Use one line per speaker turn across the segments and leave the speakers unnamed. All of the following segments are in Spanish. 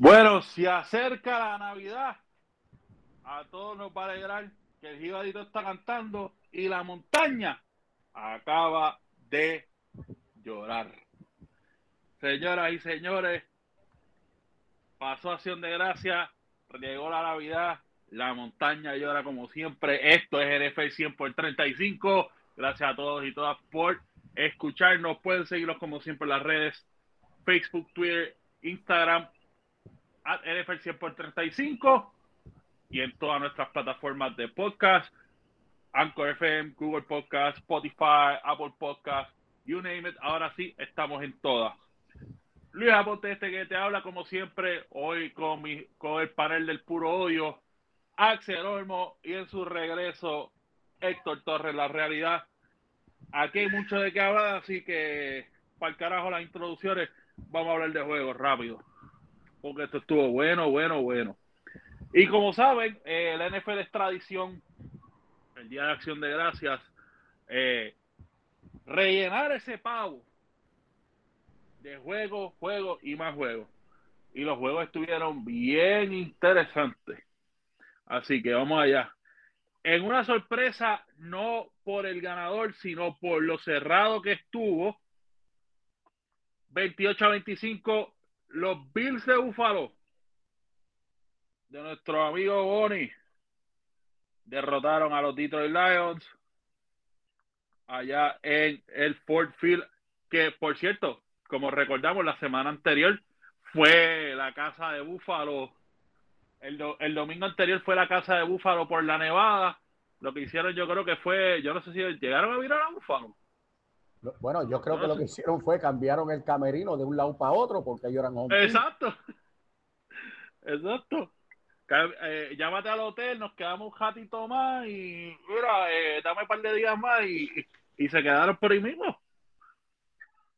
Bueno, se acerca la Navidad. A todos nos va a alegrar que el Gibadito está cantando y la montaña acaba de llorar. Señoras y señores, pasó acción de gracia, llegó la Navidad, la montaña llora como siempre. Esto es NFL 100 por 35. Gracias a todos y todas por escucharnos. Pueden seguirnos como siempre en las redes Facebook, Twitter, Instagram, NFL 100 por 35 y en todas nuestras plataformas de podcast, Anchor FM, Google Podcast, Spotify, Apple Podcast, you name it. Ahora sí, estamos en todas. Luis Aponte, este que te habla como siempre, hoy con, mi, con el panel del puro odio, Axel Olmo y en su regreso Héctor Torres, la realidad. Aquí hay mucho de qué hablar, así que para el carajo las introducciones, vamos a hablar de juegos rápido porque esto estuvo bueno, bueno, bueno. Y como saben, eh, la NFL es tradición, el Día de Acción de Gracias, eh, rellenar ese pavo de juegos, juegos y más juegos. Y los juegos estuvieron bien interesantes. Así que vamos allá. En una sorpresa, no por el ganador, sino por lo cerrado que estuvo. 28 a 25 los Bills de Buffalo, de nuestro amigo Bonnie, derrotaron a los Detroit Lions allá en el Ford Field, que por cierto, como recordamos la semana anterior, fue la casa de Buffalo. El, el domingo anterior fue la casa de Búfalo por la nevada. Lo que hicieron yo creo que fue, yo no sé si llegaron a virar a Búfalo.
Bueno, yo creo que lo que hicieron fue cambiaron el camerino de un lado para otro porque ellos eran
hombres. Exacto. Exacto. Eh, llámate al hotel, nos quedamos un ratito más y mira, eh, dame un par de días más y, y, se quedaron por ahí mismo.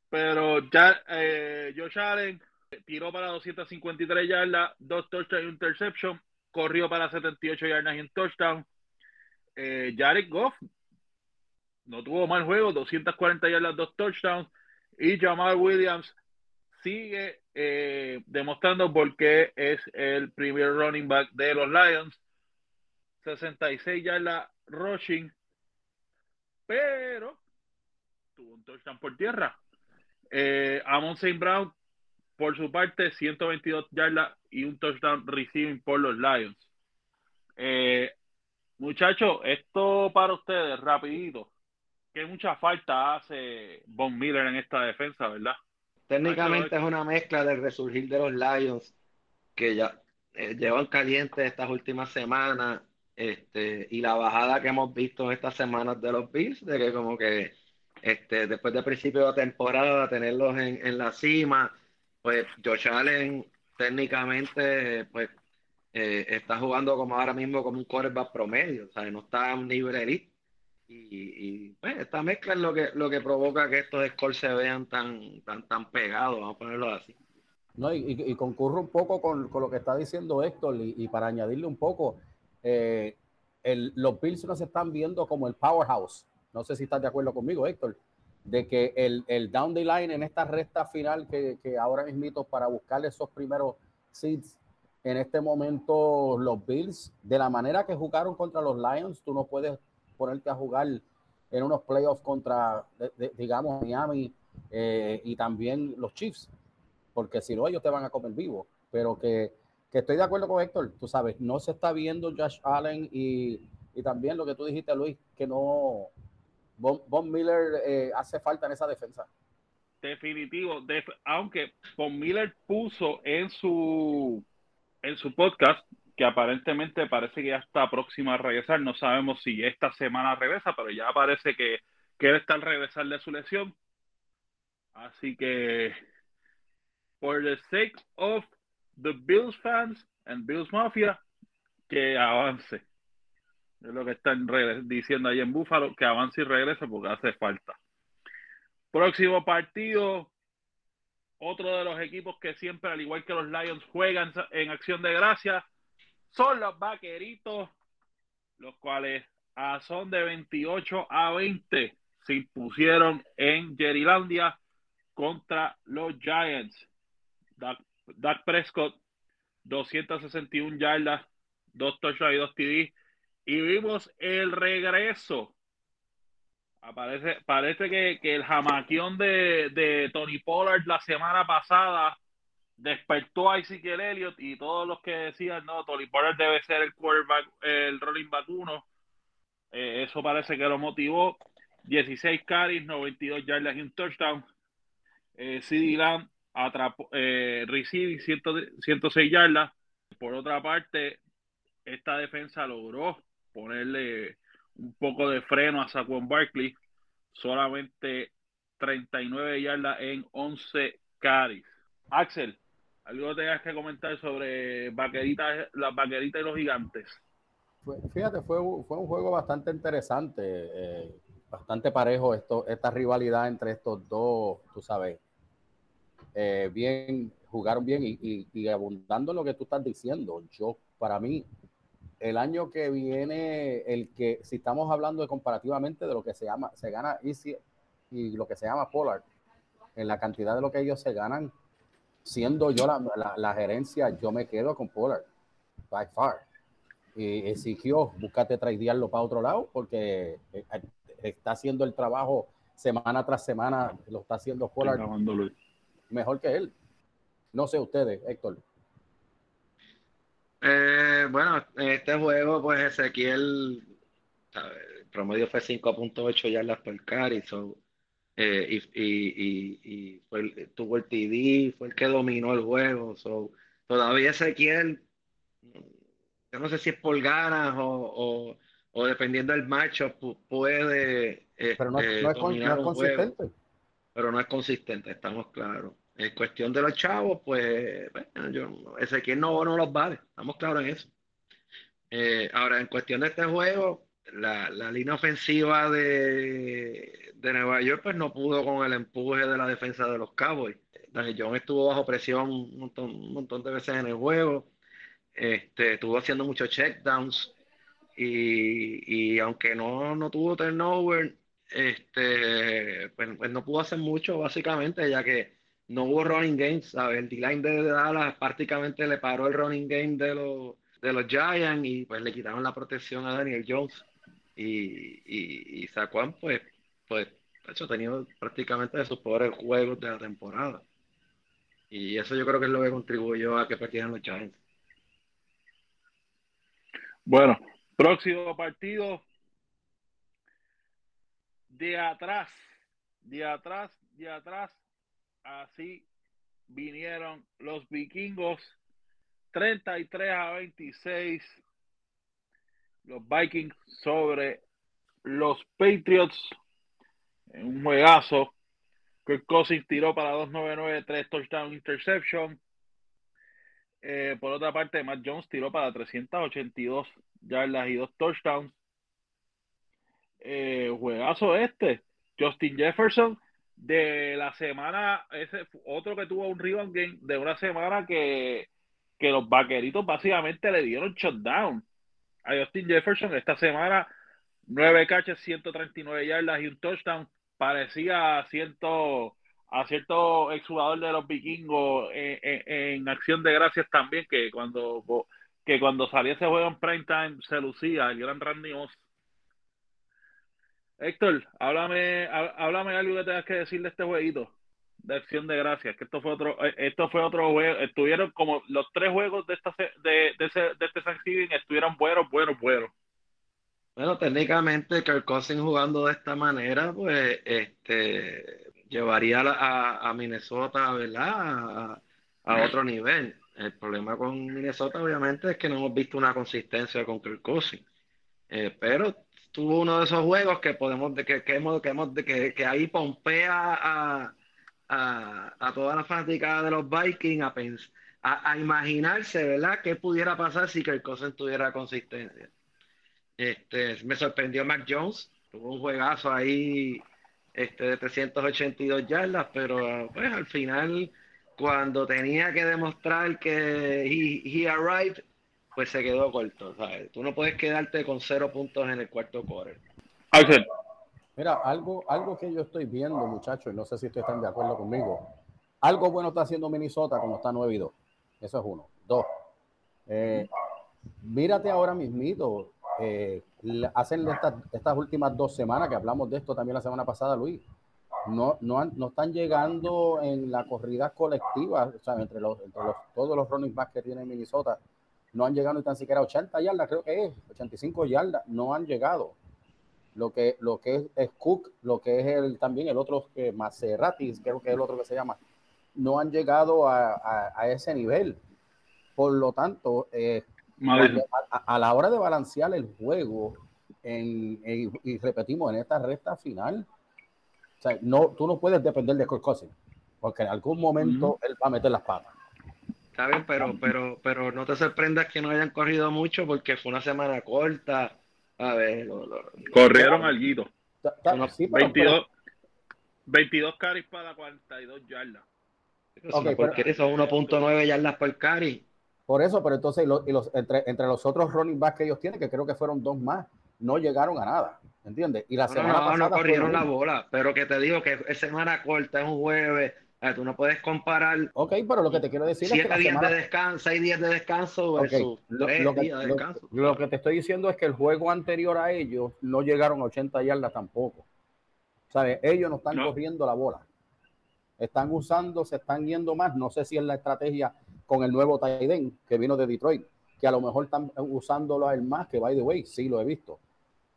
Pero ya eh, Josh Allen tiró para 253 yardas, dos touchdowns y un interception, corrió para 78 yardas y un touchdown. Eh, Jared Goff no tuvo mal juego, 240 yardas, dos touchdowns. Y Jamal Williams sigue eh, demostrando por qué es el primer running back de los Lions. 66 yardas rushing, pero tuvo un touchdown por tierra. Eh, Amon St. Brown, por su parte, 122 yardas y un touchdown receiving por los Lions. Eh, muchachos, esto para ustedes, rapidito que mucha falta hace Von Miller en esta defensa, ¿verdad?
Técnicamente es una mezcla del resurgir de los Lions que ya eh, llevan caliente estas últimas semanas este, y la bajada que hemos visto estas semanas de los Bills, de que como que este, después del principio de temporada tenerlos en, en la cima, pues Josh Allen técnicamente pues eh, está jugando como ahora mismo como un quarterback promedio, o sea, no está a un nivel elite y, pues, esta mezcla es lo que, lo que provoca que estos scores se vean tan, tan, tan pegados, vamos a ponerlo así.
No, y, y, concurro un poco con, lo que está diciendo Héctor, y, para añadirle un poco, eh, los Bills no se están viendo como el powerhouse. No sé si estás de acuerdo conmigo, Héctor, de que el, el down the line en esta recta final que, que ahora mismito para buscar esos primeros seeds, en este momento los Bills, de la manera que jugaron contra los Lions, tú no puedes ponerte a jugar en unos playoffs contra, digamos, Miami eh, y también los Chiefs, porque si no, ellos te van a comer vivo. Pero que, estoy de acuerdo con Héctor, tú sabes, no se está viendo Josh Allen y, también lo que tú dijiste, Luis, que no. Von, Miller eh, hace falta en esa defensa.
Definitivo, aunque Von Miller puso en su en su podcast que aparentemente parece que ya está próxima a regresar. No sabemos si esta semana regresa, pero ya parece que quiere estar regresar de su lesión. Así que, por the sake of the Bills fans and Bills Mafia, que avance. Es lo que están diciendo ahí en Búfalo, que avance y regrese porque hace falta. Próximo partido, otro de los equipos que siempre, al igual que los Lions, juegan en acción de gracia, son los vaqueritos, los cuales a son de 28 a 20 se impusieron en Jerilandia contra los Giants. Dak, Prescott 261 yardas, dos touchdowns y dos TD. Y vimos el regreso. Aparece, parece que, el jamaquión de, Tony Pollard la semana pasada despertó a Ezekiel Elliott y todos los que decían, no, Tony Pollard debe ser el quarterback, el rolling back uno. Eh, eso parece que lo motivó. 16 carries, 92 yardas y un touchdown. Eh, CD Lamb atrapó, eh, 106 yardas. Por otra parte, esta defensa logró ponerle un poco de freno a Saquon Barkley. Solamente 39 yardas en 11 carries. Axel, ¿algo tengas que comentar sobre vaqueritas, las vaqueritas y los gigantes?
Fíjate, fue, fue un juego bastante interesante, eh, bastante parejo esto, esta rivalidad entre estos dos, tú sabes, eh, bien, jugaron bien y, y, abundando en lo que tú estás diciendo. Yo, para mí, el año que viene, el que, si estamos hablando de comparativamente de lo que se llama, se gana Easy y lo que se llama Polar, en la cantidad de lo que ellos se ganan, siendo yo la, la, gerencia, yo me quedo con Polar, by far. Y exigió, búscate tradearlo para otro lado, porque eh, está haciendo el trabajo semana tras semana, lo está haciendo Polar mejor que él. No sé ustedes, Héctor.
Eh, bueno, en este juego, pues Ezequiel, el promedio fue 5.8 yardas por carry, eh, y, tuvo el TD, fue el que dominó el juego. todavía Ezequiel, yo no sé si es por ganas o, dependiendo del macho, puede.
Pero no, es, consistente.
pero no es consistente, estamos claros. En cuestión de los chavos, pues, bueno, yo, Ezequiel no, no los vale, estamos claros en eso. Eh, ahora, en cuestión de este juego, la, línea ofensiva de, de, Nueva York, pues no pudo con el empuje de la defensa de los Cowboys. Daniel John estuvo bajo presión un montón, un montón de veces en el juego, este, estuvo haciendo muchos checkdowns y, y aunque no, no tuvo turnover, este, pues, pues no pudo hacer mucho básicamente, ya que no hubo running games, El D-line de Dallas prácticamente le paró el running game de los, de los Giants y pues le quitaron la protección a Daniel Jones. Y, y, y pues, pues, ha tenido prácticamente de sus peores juegos de la temporada. Y eso yo creo que es lo que contribuyó a que perdieran los Giants.
Bueno, próximo partido de atrás, de atrás, de atrás Así vinieron los vikingos 33 a 26. Los Vikings sobre los Patriots en un juegazo. Kirk Cousins tiró para 299, 3 touchdown interception. Eh, por otra parte, Matt Jones tiró para 382 yardas y 2 touchdowns. Eh, juegazo este. Justin Jefferson de la semana, ese otro que tuvo un rebound game de una semana que, que los vaqueritos básicamente le dieron shutdown a Justin Jefferson esta semana, nueve catches, 139 yardas y un touchdown, parecía a cierto, a cierto exjugador de los vikingos en, acción de gracias también, que cuando, que cuando salía ese juego en prime time se lucía, el gran Randy Moss. Héctor, háblame, háblame algo que tengas que decir de este jueguito de acción de gracias, que esto fue otro, eh, esto fue otro juego, estuvieron como los tres juegos de esta de, de, ese, de este Thanksgiving estuvieron buenos, buenos, buenos.
Bueno, técnicamente Kirk Cousins jugando de esta manera, pues, este, llevaría a, a Minnesota, ¿verdad? A, otro nivel. El problema con Minnesota, obviamente, es que no hemos visto una consistencia con Kirk Cousins. Eh, pero tuvo uno de esos juegos que podemos, que, que, hemos, que, hemos, que, que ahí pompea a, a, a, toda la fanática de los Vikings a, a, a, imaginarse, ¿verdad?, qué pudiera pasar si el Cousins tuviera consistencia. Este, me sorprendió Mac Jones, tuvo un juegazo ahí este, de 382 yardas, pero pues al final, cuando tenía que demostrar que he, he arrived, pues se quedó corto. ¿sabes? Tú no puedes quedarte con cero puntos en el cuarto quarter.
Mira, algo, algo que yo estoy viendo, muchachos, y no sé si ustedes están de acuerdo conmigo. Algo bueno está haciendo Minnesota cuando está 9 y 2. Eso es uno. Dos. Eh, mírate ahora mismito, eh, hacen estas, estas últimas dos semanas, que hablamos de esto también la semana pasada, Luis, no, no, no están llegando en la corrida colectiva, o sea, entre, los, entre los, todos los running backs que tiene Minnesota, no han llegado ni tan siquiera a 80 yardas, creo que es, 85 yardas, no han llegado. Lo que, lo que es, Cook, lo que es el, también el otro que Maserati, creo que es el otro que se llama, no han llegado a, a, ese nivel. Por lo tanto, eh, a, la hora de balancear el juego, en, y repetimos, en esta recta final, o sea, no, tú no puedes depender de Kirk Cousins, porque en algún momento él va a meter las patas.
Está bien, pero, pero, pero no te sorprendas que no hayan corrido mucho porque fue una semana corta. A ver,
corrieron al guito. 22, 22 carries para 42 yardas.
Okay, porque son 1.9 yardas por carry.
Por eso, pero entonces y los, entre, entre los otros running backs que ellos tienen, que creo que fueron dos más, no llegaron a nada, ¿entiendes? Y la semana
no, no, corrieron la bola, pero que te digo que es semana corta, es un jueves, tú no puedes comparar.
Ok, pero lo que te quiero decir
es que. Siete días de descanso, seis días de descanso versus lo, que, días de descanso.
Lo, que te estoy diciendo es que el juego anterior a ellos no llegaron a 80 yardas tampoco. ¿Sabes? Ellos no están corriendo la bola. Están usando, se están yendo más. No sé si es la estrategia con el nuevo Tyden que vino de Detroit, que a lo mejor están usándolo a él más, que by the way, sí lo he visto.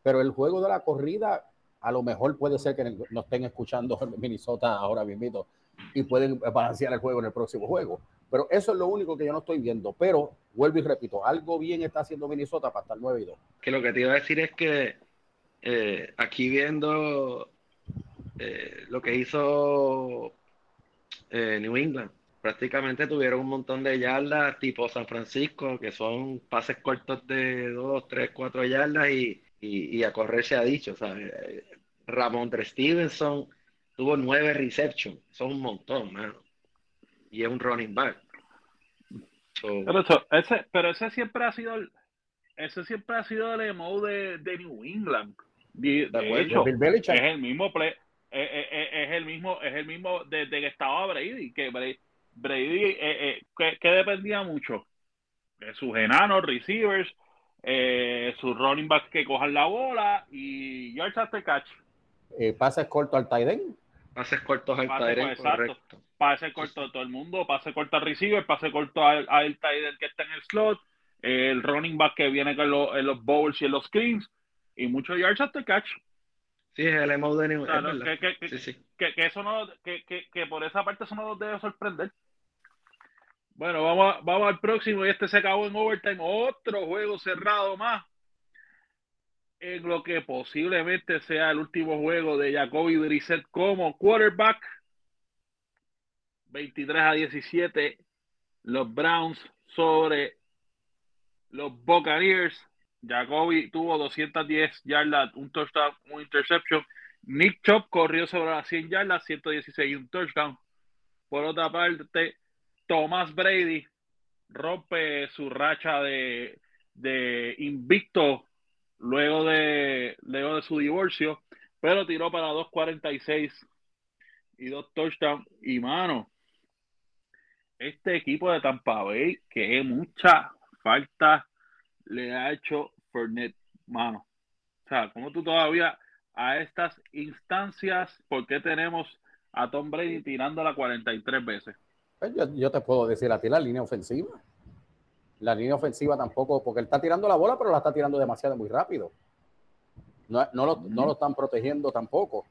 Pero el juego de la corrida, a lo mejor puede ser que no estén escuchando en Minnesota ahora mismo y pueden balancear el juego en el próximo juego. Pero eso es lo único que yo no estoy viendo. Pero vuelvo y repito, algo bien está haciendo Minnesota para estar 9 y 2.
Que lo que te iba a decir es que eh, aquí viendo eh, lo que hizo eh, New England, prácticamente tuvieron un montón de yardas tipo San Francisco, que son pases cortos de 2, 3, 4 yardas y, y, a correr se ha dicho. ¿sabes? Ramón Stevenson tuvo 9 receptions, son un montón, mano. Y es un running back.
pero, eso, ese, pero ese siempre ha sido el, ese siempre ha sido el emo de, de New England. De, hecho, es el mismo play, es, es, el mismo, es el mismo desde que estaba Brady, que Brady, Brady, eh, eh, que, dependía mucho de sus enanos, receivers, eh, sus running backs que cojan la bola y yards after catch.
Eh, pases corto al tight end.
Pases cortos al tight end, correcto.
Pase corto a todo el mundo, pase corto al receiver, pase corto al, al que está en el slot, el running back que viene con los, en los bowls y en los screens y muchos yards after catch.
Sí, es el emo de
que, que, sí, sí. que, eso no, que, que, por esa parte eso no nos debe sorprender. Bueno, vamos, vamos al próximo y este se acabó en overtime. Otro juego cerrado más. En lo que posiblemente sea el último juego de Jacoby Brissett como quarterback. 23 a 17. Los Browns sobre los Buccaneers. Jacoby tuvo 210 yardas, un touchdown, un interception. Nick Chop corrió sobre las 100 yardas, 116 y un touchdown. Por otra parte, Thomas Brady rompe su racha de, de invicto luego de, luego de su divorcio, pero tiró para 2.46 y dos touchdowns. Y mano, este equipo de Tampa Bay, que mucha falta le ha hecho Fernet, mano. O sea, como tú todavía a estas instancias, ¿por qué tenemos a Tom Brady tirándola 43 veces?
Pues yo, te puedo decir a ti la línea ofensiva. La línea ofensiva tampoco, porque él está tirando la bola, pero la está tirando demasiado muy rápido. No, no, lo, no lo están protegiendo tampoco.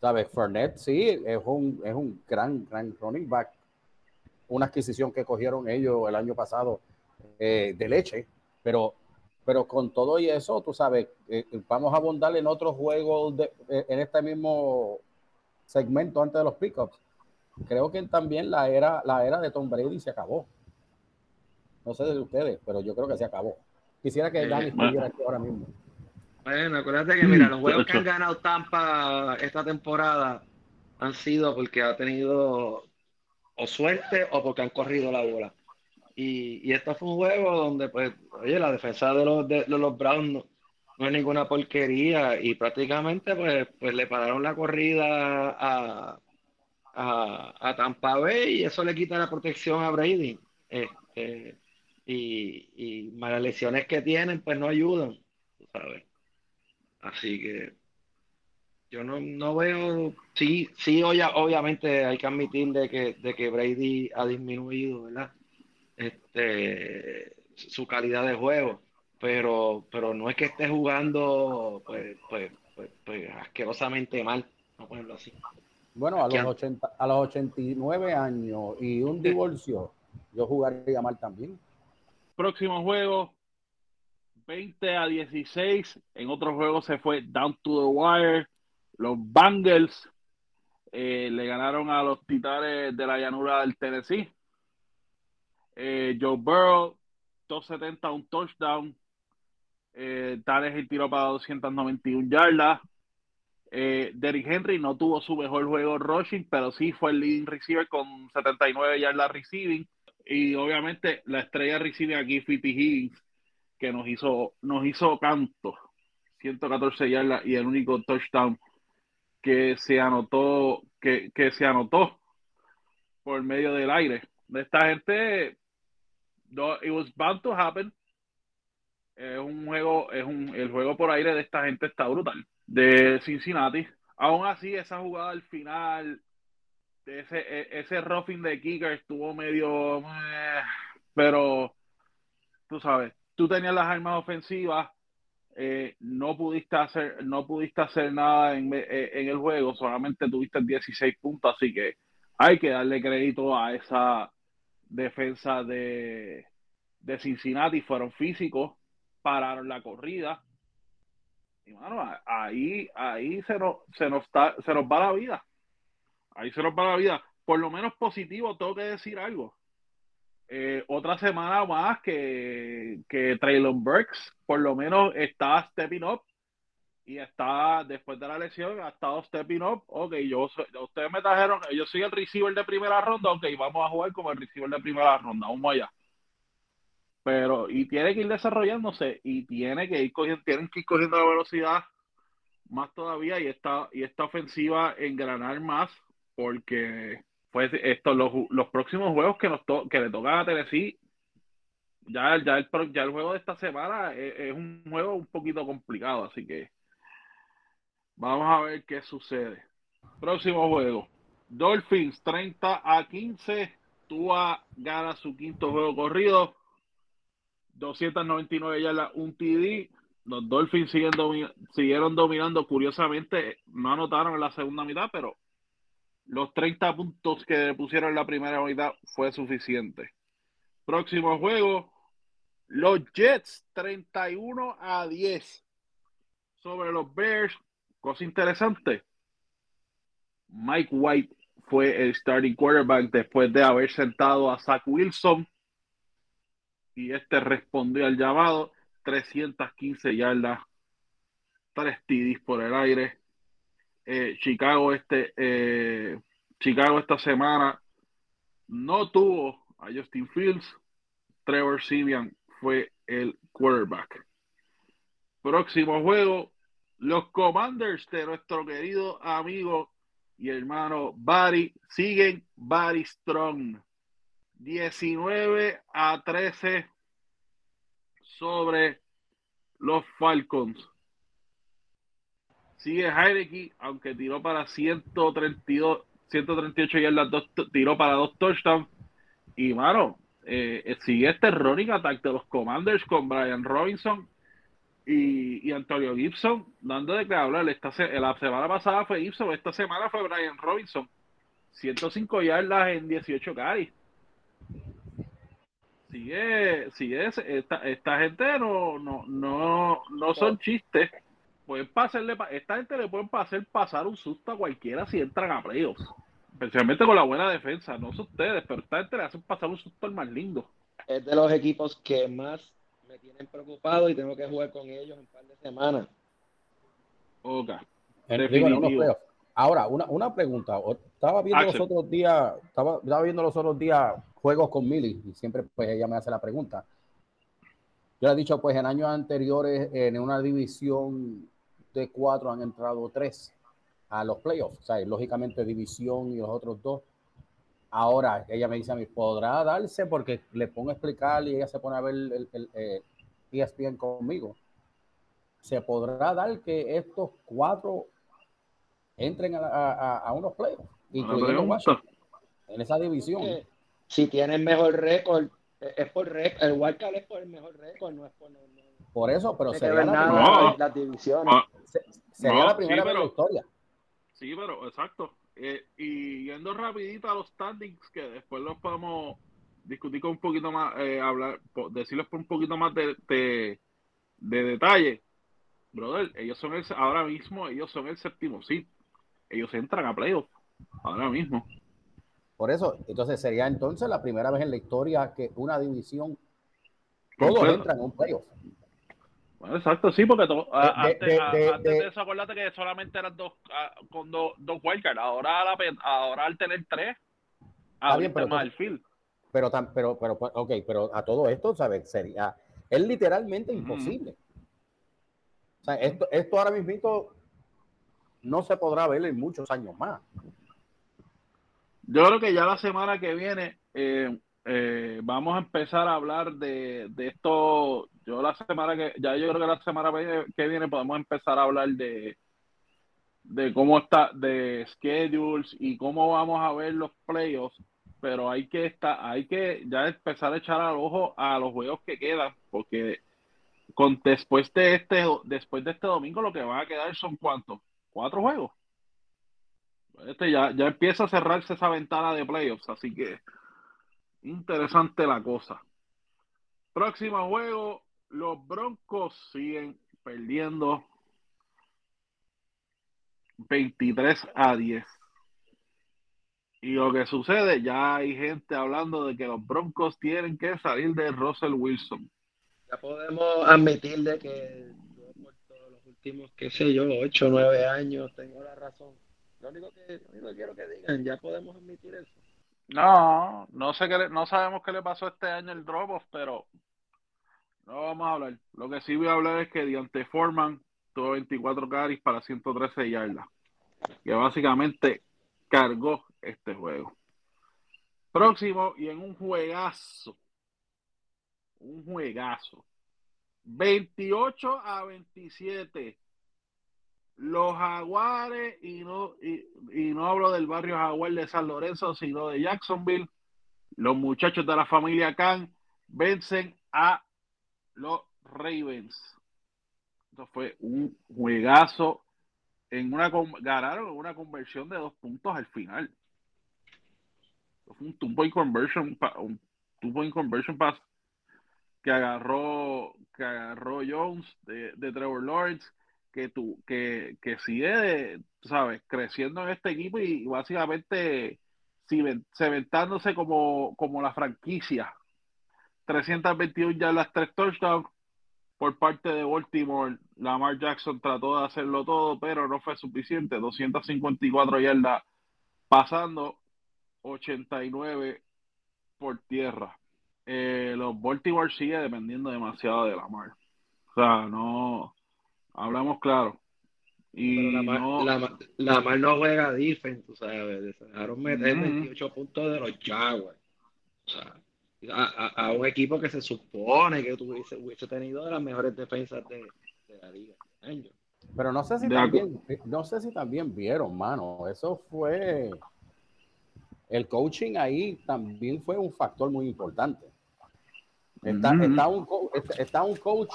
¿Sabes? Fernet sí, es un, es un gran, gran running back. Una adquisición que cogieron ellos el año pasado eh, de leche, pero, pero con todo y eso, tú sabes, eh, vamos a abundar en otros juegos de, eh, en este mismo segmento antes de los pickups creo que también la era, la era de Tom Brady se acabó. No sé de ustedes, pero yo creo que se acabó. Quisiera que Dani estuviera aquí ahora mismo.
Bueno, acuérdate que mira, los juegos que han ganado Tampa esta temporada han sido porque ha tenido o suerte o porque han corrido la bola. Y, y esto fue un juego donde, pues, oye, la defensa de los, de, los Browns no, no, es ninguna porquería y prácticamente, pues, pues le pararon la corrida a, a, Tampa Bay y eso le quita la protección a Brady. Este, y, las lesiones que tienen, pues no ayudan, ¿sabes? Así que yo no, no veo, sí, sí, obviamente hay que admitir de que, de que Brady ha disminuido, ¿verdad? Este, su calidad de juego, pero, pero no es que esté jugando, pues, pues, pues, pues asquerosamente mal, no ponerlo así.
Bueno, a los, 80, a los 89 años y un divorcio, yo jugaría mal también.
Próximo juego, 20 a 16. En otros juegos se fue down to the wire. Los Bengals eh, le ganaron a los Titanes de la llanura del Tennessee. Eh, Joe Burrow, 270, un touchdown. Eh, el tiro para 291 yardas. Eh, Derrick Henry no tuvo su mejor juego rushing, pero sí fue el leading receiver con 79 yardas receiving. Y obviamente la estrella recibe aquí Fitty Higgins, que nos hizo, nos hizo canto. 114 yardas y el único touchdown que se anotó, que, que se anotó por medio del aire. De esta gente, it was bound to happen. Es un juego, es un, el juego por aire de esta gente está brutal de Cincinnati. Aún así, esa jugada al final, ese, e, ese roughing de Kicker estuvo medio. Eh, pero, tú sabes, tú tenías las armas ofensivas, eh, no, pudiste hacer, no pudiste hacer nada en, eh, en, el juego, solamente tuviste 16 puntos, así que hay que darle crédito a esa defensa de, de Cincinnati. Fueron físicos, pararon la corrida y bueno, ahí, ahí se nos, se nos se nos va la vida. Ahí se nos va la vida. Por lo menos positivo, tengo que decir algo. Eh, otra semana más que, que Traylon Burks, por lo menos está stepping up y está, después de la lesión, ha estado stepping up. Ok, yo ustedes me trajeron, yo soy el receiver de primera ronda, ok, vamos a jugar como el receiver de primera ronda, vamos allá pero y tiene que ir desarrollándose y tiene que ir cogiendo, tienen que ir cogiendo la velocidad más todavía y esta, y esta ofensiva engranar más porque pues esto, los, los próximos juegos que nos que le tocan a Tennessee ya, ya, el, ya el juego de esta semana es, es, un juego un poquito complicado, así que vamos a ver qué sucede. Próximo juego. Dolphins 30 a 15. Tua gana su quinto juego corrido. 299 yardas, un TD. Los Dolphins siguen siguieron dominando. Curiosamente, no anotaron en la segunda mitad, pero los 30 puntos que pusieron en la primera mitad fue suficiente. Próximo juego, los Jets 31 a 10 sobre los Bears. Cosa interesante. Mike White fue el starting quarterback después de haber sentado a Zach Wilson y este respondió al llamado. 315 yardas, 3 TDs por el aire. Eh, Chicago, este, eh, Chicago esta semana no tuvo a Justin Fields. Trevor Simeon fue el quarterback. Próximo juego, los Commanders de nuestro querido amigo y hermano Barry siguen Barry Strong. 19 a 13 sobre los Falcons. Sigue Heineken, aunque tiró para 132, 138 yardas, dos, tiró para dos touchdowns. Y, mano, eh, sigue este running attack de los Commanders con Brian Robinson y, y Antonio Gibson, dando de que hablar. Esta, la semana pasada fue Gibson, esta semana fue Brian Robinson. 105 yardas en 18 carries sigue, sigue esta, esta gente no, no, no, no son chistes. Pueden pasarle, esta gente le pueden hacer pasar un susto a cualquiera si entran a playoffs. Especialmente con la buena defensa, no son ustedes, pero esta gente le hacen pasar un susto al más lindo.
Es de los equipos que más me tienen preocupado y tengo que jugar con ellos en un par de semanas.
Ok.
Ahora, una, una pregunta. Estaba viendo los otros días, estaba, estaba viendo los otros días juegos con Milly y siempre pues ella me hace la pregunta. Yo le he dicho, pues en años anteriores en una división de cuatro han entrado tres a los playoffs, o sea, lógicamente división y los otros dos. Ahora ella me dice a mí, ¿podrá darse? Porque le pongo a explicar y ella se pone a ver el, el, eh, ESPN conmigo, se podrá dar que estos cuatro entren a, unos playoffs, incluyendo Washington, en esa división.
si tienen mejor récord, es por récord, el Wildcard es por el mejor récord, no es por...
por eso, pero sería la, primera, las divisiones. Ah, sería la primera vez en la historia.
Sí, pero exacto. Eh, y yendo rapidito a los standings, que después los podemos discutir con un poquito más, eh, hablar, decirles por un poquito más de, de, detalle. Brother, ellos son el, ahora mismo, ellos son el séptimo sí. Ellos entran a playoff ahora mismo.
Por eso, entonces sería entonces la primera vez en la historia que una división todos entran en un playoff.
Bueno, exacto, sí, porque antes, de, eso, acuérdate que solamente eran dos con dos, dos wildcards. Ahora, ahora al tener tres,
bien, pero, más el field. Pero, pero, pero, ok, pero a todo esto, ¿sabes? Sería, es literalmente imposible. O sea, esto, esto ahora mismo no se podrá ver en muchos años más.
Yo creo que ya la semana que viene eh, eh, vamos a empezar a hablar de, de, esto. Yo la semana que, ya yo creo que la semana que viene podemos empezar a hablar de, de cómo está, de schedules y cómo vamos a ver los playoffs. Pero hay que estar, hay que ya empezar a echar al ojo a los juegos que quedan, porque con, después de este, después de este domingo lo que van a quedar son cuántos, cuatro juegos. Este ya, ya empieza a cerrarse esa ventana de playoffs, así que Interesante la cosa. Próximo juego, los Broncos siguen perdiendo 23 a 10. Y lo que sucede, ya hay gente hablando de que los Broncos tienen que salir de Russell Wilson.
Ya podemos admitir de que yo por todos los últimos, qué sé yo, 8 o 9 años tengo la razón. Lo único, que, lo único que quiero que digan, ya podemos admitir eso.
No, no sé qué no sabemos qué le pasó este año el drop-off, pero no vamos a hablar. Lo que sí voy a hablar es que Diante Foreman tuvo 24 carries para 113 yardas, que básicamente cargó este juego. Próximo y en un juegazo, un juegazo, 28 a 27 los jaguares, y no, y, no hablo del barrio jaguar de San Lorenzo, sino de Jacksonville, los muchachos de la familia Khan vencen a los Ravens. Eso fue un juegazo. En una, ganaron una conversión de dos puntos al final. fue un two point conversion, un two point conversion pass que agarró, que agarró Jones de, de Trevor Lawrence que, tú, que, que sigue, sabes, creciendo en este equipo y, básicamente cementándose como, como la franquicia. 321 ya las tres touchdowns por parte de Baltimore. Lamar Jackson trató de hacerlo todo, pero no fue suficiente. 254 yardas pasando, 89 por tierra. Eh, los Baltimore sigue dependiendo demasiado de Lamar. O sea, no, Hablamos claro. Y
la, no... la, la, Mar no juega defense, tú sabes. Dejaron meter 28 puntos de los Jaguars. O sea, a, a, un equipo que se supone que tuviese, hubiese tenido de las mejores defensas de, de la liga.
Pero no sé si también, no sé si también vieron, mano. Eso fue el coaching ahí también fue un factor muy importante. Está, está, un, está un coach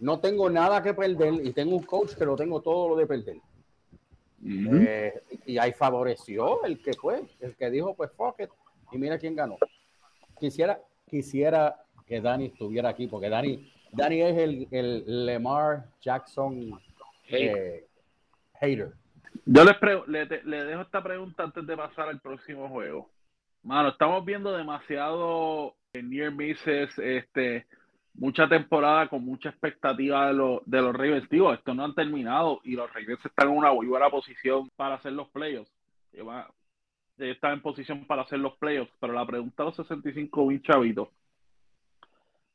no tengo nada que perder y tengo un coach que lo tengo todo lo de perder. Eh, y ahí favoreció el que fue, el que dijo, pues fuck it, y mira quién ganó. Quisiera, quisiera que Dani estuviera aquí, porque Dani, Dani es el, el Lemar Jackson eh, hater.
Yo les le, le, dejo esta pregunta antes de pasar al próximo juego. Mano, estamos viendo demasiado near misses, este, mucha temporada con mucha expectativa de, lo, de los Ravens. Digo, esto no han terminado y los Ravens están en una muy buena posición para hacer los playoffs. Están en posición para hacer los playoffs, pero la pregunta a los 65 mil chavitos,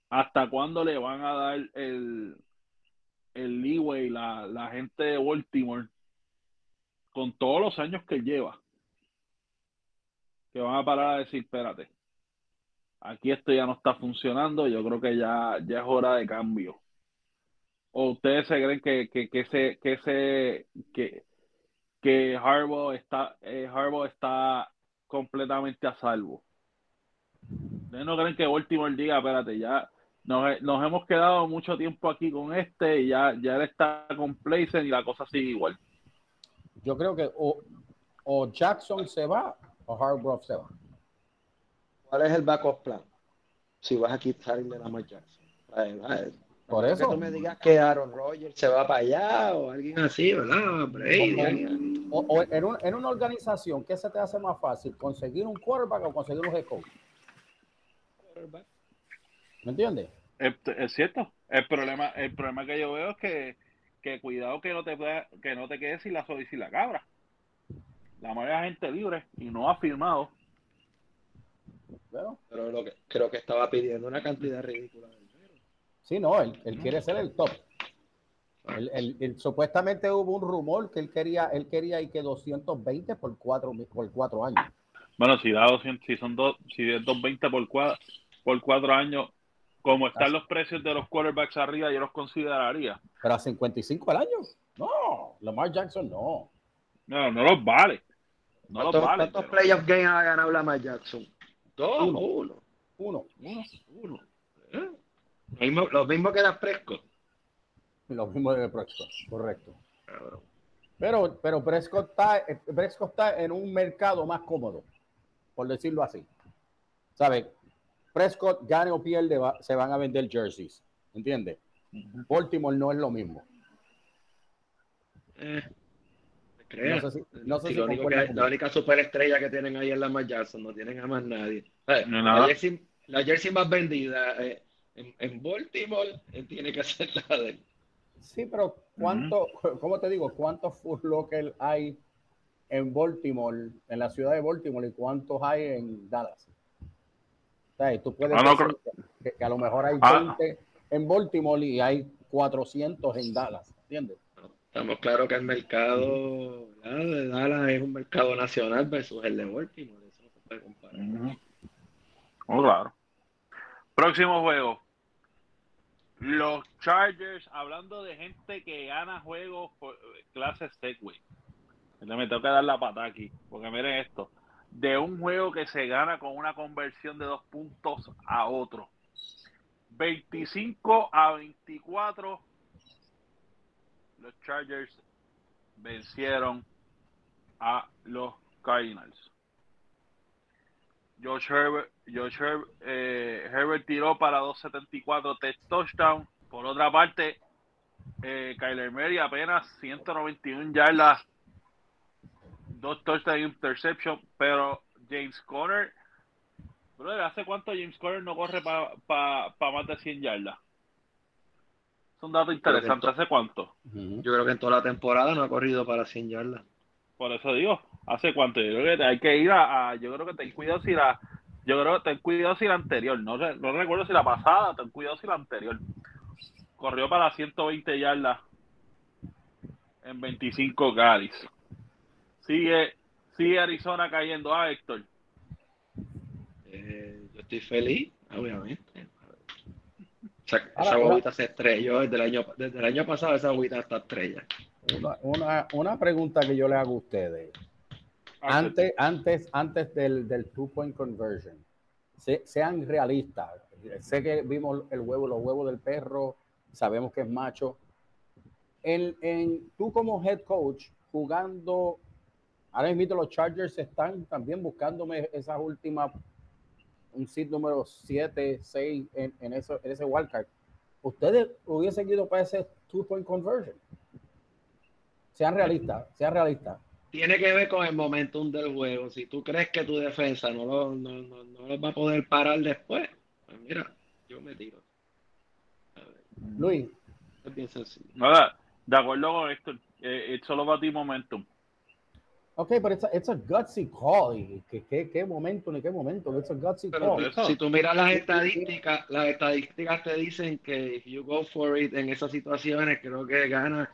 ¿hasta cuándo le van a dar el, el leeway la, la gente de Baltimore con todos los años que lleva? Que van a parar a decir, espérate, aquí esto ya no está funcionando, yo creo que ya, ya es hora de cambio. ¿O ustedes se creen que, que, que ese, que ese, que, que Harbaugh está, eh, está completamente a salvo? ¿Ustedes no creen que Baltimore diga, espérate, ya nos, nos hemos quedado mucho tiempo aquí con este y ya, ya él está complacent y la cosa sigue igual?
Yo creo que o, o Jackson se va o Harbaugh se va.
¿Cuál es el backup plan? Si vas a quitarle a Lamar Jackson.
Por
Que
eso.
tú me digas que Aaron Rodgers se va para allá o alguien así, ¿verdad? Brady.
O, o en, un- en una organización, ¿qué se te hace más fácil? ¿Conseguir un quarterback o conseguir un head coach? ¿Me entiendes?
Es, es cierto. El problema, el problema que yo veo es que, que cuidado que no te pueda- que no te quedes sin la soy y sin la cabra. La mayoría de gente libre y no ha firmado.
Bueno,
Pero lo que, creo que estaba pidiendo una cantidad ridícula de dinero.
sí, no, él, él quiere ser el top. Él- él- él- supuestamente hubo un rumor que él quería, él quería y que 220 por cuatro, por cuatro años.
Bueno, si da 200, si son dos, si es 220 por cuatro, por cuatro años, como están los precios de los quarterbacks arriba, yo los consideraría.
Pero a 55 al año. No, Lamar Jackson no.
No, no los vale. No los
¿Cuántos,
vale.
cuántos
pero-
playoff games ha ganado Lamar Jackson? Dos
Uno.
uno.
Uno.
Uno.
Uno. ¿Eh? Lo mismo, lo mismo que la Prescott.
Lo mismo de Prescott, correcto. Pero, pero Prescott, está, Prescott está en un mercado más cómodo, por decirlo así. ¿Sabes? Prescott gane o pierde, va- se van a vender jerseys. ¿Entiendes? Baltimore no es lo mismo.
Eh, te creas.
No sé si- no sé
Si
si
lo único que
concuerdan
hay-
conmigo.
la única superestrella que tienen ahí es Lamar Jackson, no tienen a más nadie. Eh,
No,
la, jersey, la jersey más vendida eh, en, en Baltimore eh, tiene que ser la de él.
Sí, pero ¿cuánto, cómo te digo, cuántos Foot Locker hay en Baltimore, en la ciudad de Baltimore, y cuántos hay en Dallas? Tú puedes
Ah, no,
decir que, que a lo mejor hay
Ah.
20 en Baltimore y hay 400 en Dallas, ¿entiendes?
Estamos claros que el mercado ¿verdad? de Dallas es un mercado nacional versus el de Baltimore. Eso no se puede comparar.
Oh, claro. Próximo juego. Los Chargers, hablando de gente que gana juegos por clase Segway. Me tengo que dar la pata aquí, porque miren esto. De un juego que se gana con una conversión de dos puntos a otro. 25 a 24. Los Chargers vencieron a los Cardinals. Josh Herbert, eh, tiró para 274 test touchdown. Por otra parte, eh, Kyler Murray apenas 191 yardas, dos touchdowns interception, pero James Conner, ¿hace cuánto James Conner no corre para más de 100 yardas? Es un dato interesante, ¿hace cuánto?
Yo creo que en toda la temporada no ha corrido para 100 yardas.
Por eso digo, ¿hace cuánto? Yo creo que hay que ir a, a- yo creo que ten cuidado si la, yo creo que ten cuidado si la anterior, no, no recuerdo si la pasada, ten cuidado si la anterior. Corrió para 120 yardas en 25 carries. Sigue, sigue Arizona cayendo a Héctor.
Eh, yo estoy feliz, obviamente. Esa,
Ahora,
esa
ahora-
guaguita se estrelló desde el año, desde el año pasado, esa guaguita está estrella.
Una, una, una pregunta que yo le hago a ustedes. Antes, antes, antes del, del two-point conversion, se- sean realistas. Sé que vimos el huevo, los huevos del perro, sabemos que es macho. En, en, tú como head coach, jugando, ahora mismo los Chargers están también buscándome esas últimas, un seed número 7, 6 en, en, eso, en ese wildcard. ¿Ustedes hubiesen ido para ese two-point conversion? Sean realistas, sean realistas.
Tiene que ver con el momentum del juego. Si tú crees que tu defensa no lo, no, no, no lo va a poder parar después, pues mira, yo me tiro. A ver,
Luis,
es bien sencillo.
Nada, de acuerdo con Héctor, eh, it's all about the momentum.
Ok, pero it's a, it's a gutsy call. ¿Y qué, qué, qué momento, ni qué momento? It's a gutsy
Pero
call.
eso.
si tú miras las estadísticas, las estadísticas te dicen que if you go for it en esas situaciones, creo que gana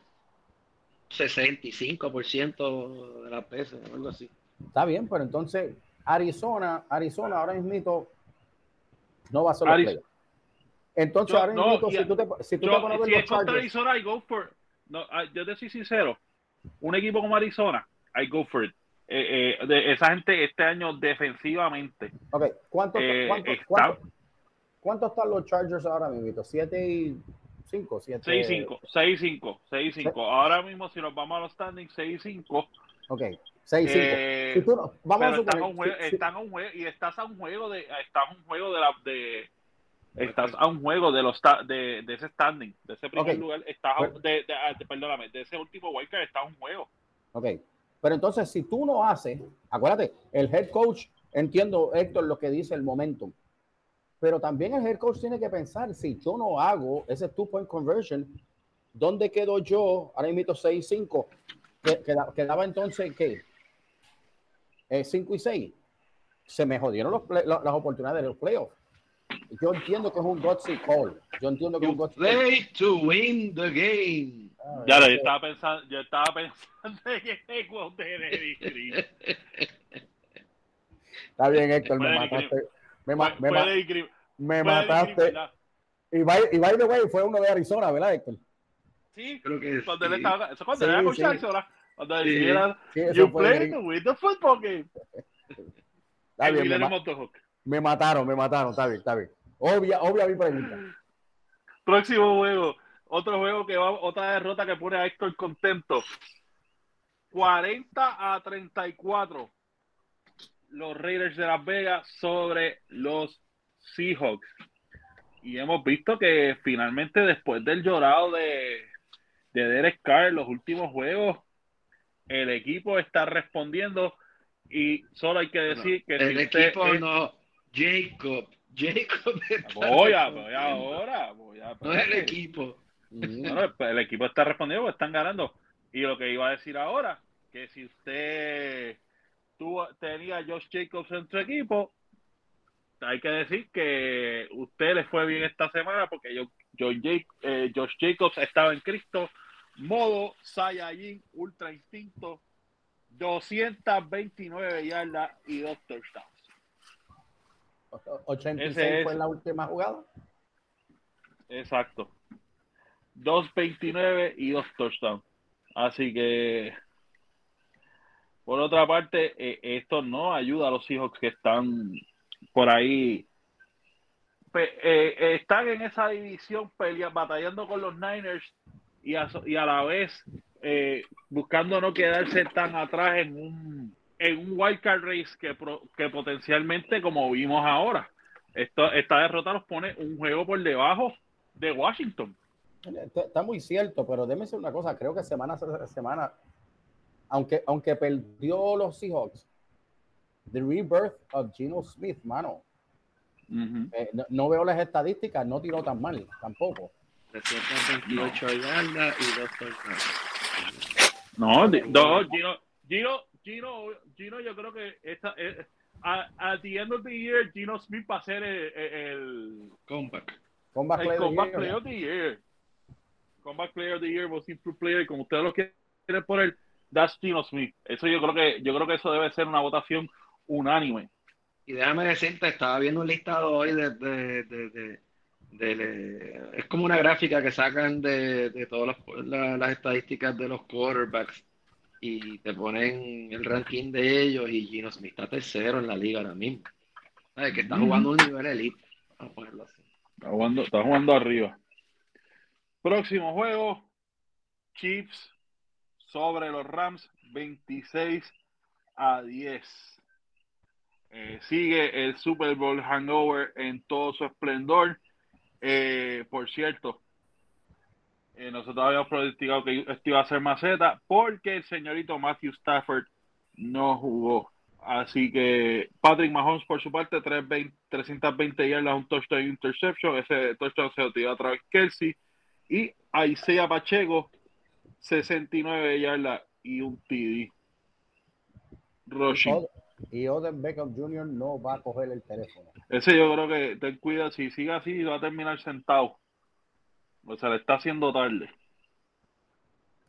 65% de las veces, algo así.
Está bien, pero entonces Arizona, Arizona ahora mismo No va a ser. Entonces,
Yo-
ahora
no,
mismo,
y-
si tú te, si tú
Yo,
te pones
si
los
es contra
Chargers,
Arizona, I go for it. No, ah, yo te soy sincero. Un equipo como Arizona, I go for it. Eh, eh, de esa gente este año defensivamente.
ok, ¿cuánto,
eh,
cuánto,
está-
cuánto, cuánto están los Chargers ahora mismo? ¿7 y 5?
6-5, 6-5, 6-5. Ahora mismo, si nos vamos a los standings, 6-5.
Ok, 6 y 5.
Eh,
si no- vamos a
a, un
suponer,
juego,
si-
están a un juego y estás a un juego de estás a un juego de la de estás a un juego de los de, de ese standing de ese primer lugar estás a, de, de- ah, de- perdóname de ese último wildcard está a un juego
Ok, pero entonces si tú no haces, acuérdate, el head coach, entiendo Héctor lo que dice el momentum, pero también el head coach tiene que pensar, si yo no hago ese two point conversion, ¿dónde quedo yo? Ahora mismo 6-5, que- queda- quedaba entonces, ¿qué? 5 y 6. Se me jodieron los play- la- las oportunidades de los playoffs. Yo entiendo que es un gutsy call. Yo entiendo que es un gutsy call.
play to win the game.
Ya
yo
lo,
sé.
yo estaba pensando yo estaba pensando en ese quote de Eddie.
Está bien, Héctor, me mataste. Me, ma- ma- mataste. Y by, y by the way, fue uno de Arizona, ¿verdad, Héctor?
sí
Creo que
cuando él
sí.
estaba eso cuando
Sí,
él era con
sí.
Arizona, cuando
Sí.
decía you
fue
play to win the football game
Está
El
bien, me,
Guillermo
ma-
Motorhawk.
me mataron, me mataron, está bien, está bien. Obvia, obvia mi pregunta.
Próximo juego. Otro juego que va, otra derrota que pone a Héctor contento. 40 a 34. Los Raiders de Las Vegas sobre los Seahawks. Y hemos visto que finalmente después del llorado de, de Derek Carr en los últimos juegos, el equipo está respondiendo y solo hay que decir que
El
si
equipo
es-
no, Jacob. Jacob está
voy, a, voy ahora, voy a,
No es el equipo.
Bueno, el, el equipo está respondiendo porque están ganando. Y lo que iba a decir ahora, que si usted tuvo, tenía a Josh Jacobs en su equipo, hay que decir que usted le fue bien esta semana porque yo, yo- Jake- eh, Josh Jacobs estaba en Cristo, modo Saiyajin, Ultra Instinto, 229 yardas y dos touchdowns.
86
Ese es-
fue la última jugada.
Exacto. 2.29 y dos touchdowns. Así que, por otra parte, eh, esto no ayuda a los Seahawks que están por ahí. Eh, eh, están en esa división pelea, batallando con los Niners y a, y a la vez eh, buscando no quedarse tan atrás en un, en un wildcard race que, pro- que potencialmente, como vimos ahora, esto, esta derrota nos pone un juego por debajo de Washington.
Está, muy cierto, pero déme decir una cosa, creo que semana tras semana, aunque, aunque perdió los Seahawks, the rebirth of Geno Smith, mano,
Ujú.
eh, no, no veo las estadísticas, no tiró tan mal, tampoco.
328 yardas y dos touchdowns.
No, no, Gino, Gino, Gino, Gino, yo creo que esta, eh, a, at the end of the year, Gino Smith va a ser el, el,
Comeback.
Comeback
el
player of the
Comeback
year.
Player of the Year. Comeback Player of the Year, Most Improved Player, como ustedes lo quieren poner, that's Gino Smith. Eso yo creo que, yo creo que eso debe ser una votación unánime.
Y déjame decirte, estaba viendo un listado hoy de, de, de, de- es como una gráfica que sacan de, de todas las, la- las estadísticas de los quarterbacks y te ponen el ranking de ellos y Gino Smith está tercero en la liga ahora mismo. ¿Sabes? Que está jugando un nivel elite. Vamos a ponerlo así.
Está jugando, está jugando arriba. Próximo juego, Chiefs sobre los Rams, 26 a 10. Eh, sigue el Super Bowl hangover en todo su esplendor. Eh, por cierto, eh, nosotros habíamos pronosticado que esto iba a ser maceta porque el señorito Matthew Stafford no jugó. Así que Patrick Mahomes, por su parte, 320 320 yardas, un touchdown interception. Ese touchdown se lo tiró a través Kelsey. Y Isaiah Pacheco, 69 yardas y un TD. Rushing.
Y Odell Beckham Jr. no va a coger el teléfono.
Ese yo creo que ten cuidado, si sigue así va a terminar sentado. O sea, le está haciendo tarde.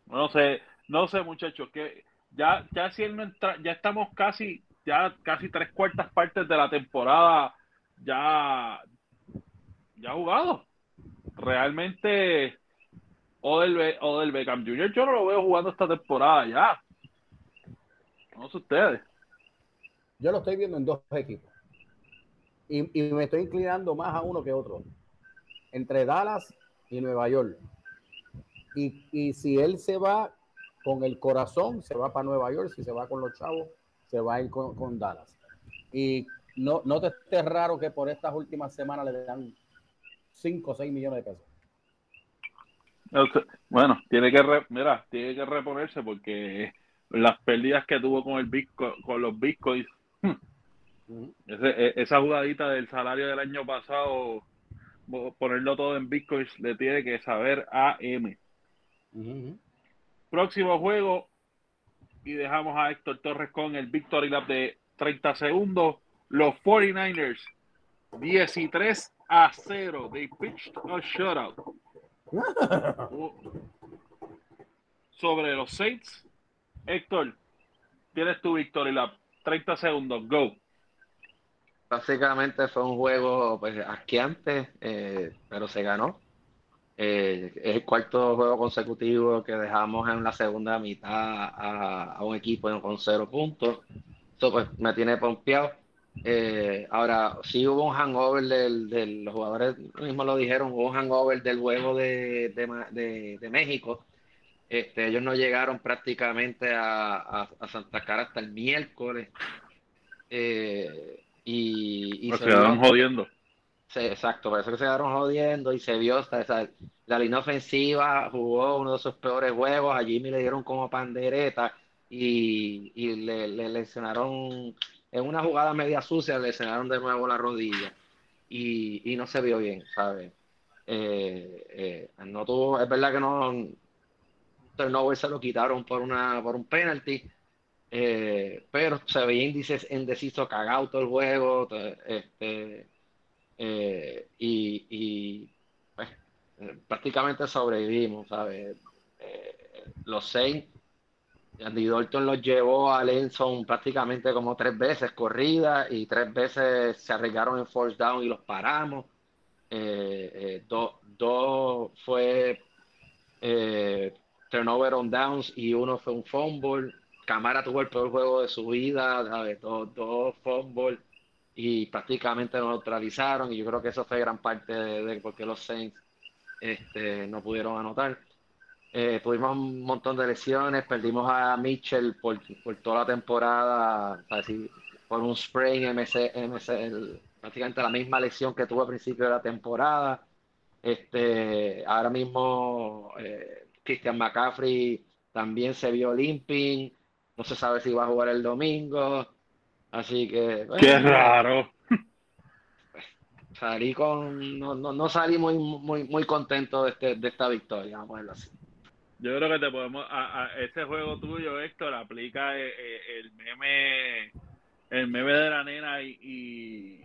No sé, no sé muchachos, que ya, ya si él no entra, ya estamos casi, ya casi tres cuartas partes de la temporada, ya ya jugado. Realmente, Odell, Odell Beckham Jr. yo no lo veo jugando esta temporada ya. No sé ustedes.
Yo lo estoy viendo en dos equipos. Y, y me estoy inclinando más a uno que otro. Entre Dallas y Nueva York. Y, y si él se va con el corazón, se va para Nueva York. Si se va con los chavos, se va a ir con, con Dallas. Y no, no te esté raro que por estas últimas semanas le dan 5 o 6 millones de pesos.
Bueno, tiene que mira, tiene que reponerse porque las pérdidas que tuvo con el Bitcoin, con los bitcoins, e, esa jugadita del salario del año pasado, ponerlo todo en bitcoins, le tiene que saber a M. Próximo juego y dejamos a Héctor Torres con el Victory Lap de 30 segundos. Los 49ers 13 a 0. They pitched a shutout. Sobre los Saints. Héctor, tienes tu victoria lap. 30 segundos, go.
Básicamente fue un juego pues, asqueante, eh, pero se ganó. Eh, es el cuarto juego consecutivo que dejamos en la segunda mitad a, a un equipo con cero puntos. Eso pues me tiene pompeado. Eh, ahora, sí hubo un hangover de los jugadores mismos lo dijeron, hubo un hangover del juego de, de, México. Este, ellos no llegaron prácticamente a, Santa Cara hasta el miércoles. Eh, y,
se, quedaron jodiendo.
exacto, parece que se quedaron jodiendo y se vio hasta la línea ofensiva jugó uno de sus peores juegos. A Jimmy le dieron como pandereta y, le, le lesionaron en una jugada media sucia le enseñaron de nuevo la rodilla y, no se vio bien, ¿sabes? Eh, eh, no tuvo, es verdad que no turnover se lo quitaron por una por un penalty, eh, pero se veía índices indeciso, cagado todo el juego, este, y, y pues, prácticamente sobrevivimos, ¿sabes? los seis Andy Dalton los llevó a Lenson prácticamente como tres veces corrida y tres veces se arriesgaron en force down y los paramos. Eh, eh, dos fue eh, turnover on downs y uno fue un fumble. Camara tuvo el peor juego de su vida, dos, dos fumbles y prácticamente lo neutralizaron y yo creo que eso fue gran parte de, de por qué los Saints este, no pudieron anotar. Eh, tuvimos un montón de lesiones, perdimos a Mitchell por, toda la temporada, por un sprain, MC, MC, prácticamente la misma lesión que tuvo al principio de la temporada. Este, ahora mismo eh, Christian McCaffrey también se vio limping, no se sabe si va a jugar el domingo, así que...
¡Qué raro!
Salí con... No, no, salí muy, muy, muy contento de, este, de esta victoria, vamos a verlo así.
Yo creo que te podemos, a, ese juego tuyo, Héctor, aplica eh, eh, el, meme, el meme de la nena y,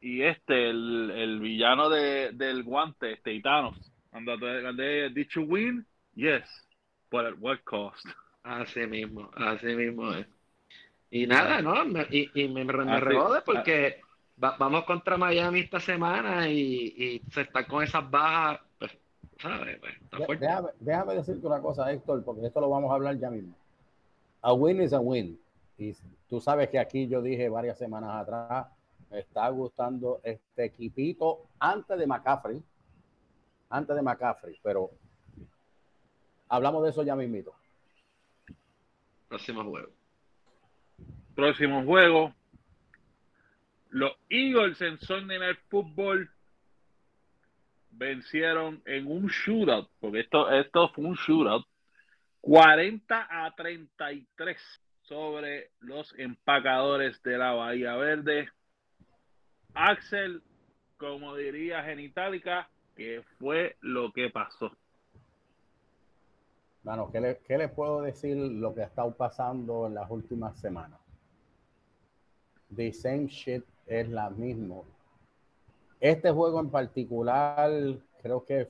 y, este, el, villano de, del guante, este, Thanos. Andate, did you win? Yes, but at what cost?
Así mismo, así mismo es. Y nada, ¿no? Y, y me, me, me porque vamos contra Miami esta semana y, y se está con esas bajas
pues, déjame, decirte una cosa, Héctor, porque esto lo vamos a hablar ya mismo. A win is a win. Y tú sabes que aquí yo dije varias semanas atrás, me está gustando este equipito antes de McCaffrey. Antes de McCaffrey, pero hablamos de eso ya mismito.
Próximo juego.
Próximo juego. Los Eagles en Sunday Night Football vencieron en un shootout, porque esto, esto fue un shootout, 40 a 33 sobre los empacadores de la Bahía Verde. Axel, como diría Genitalica, que fue lo que pasó.
Bueno, ¿qué, le, ¿qué les puedo decir lo que ha estado pasando en las últimas semanas? The same shit es la misma este juego en particular, creo que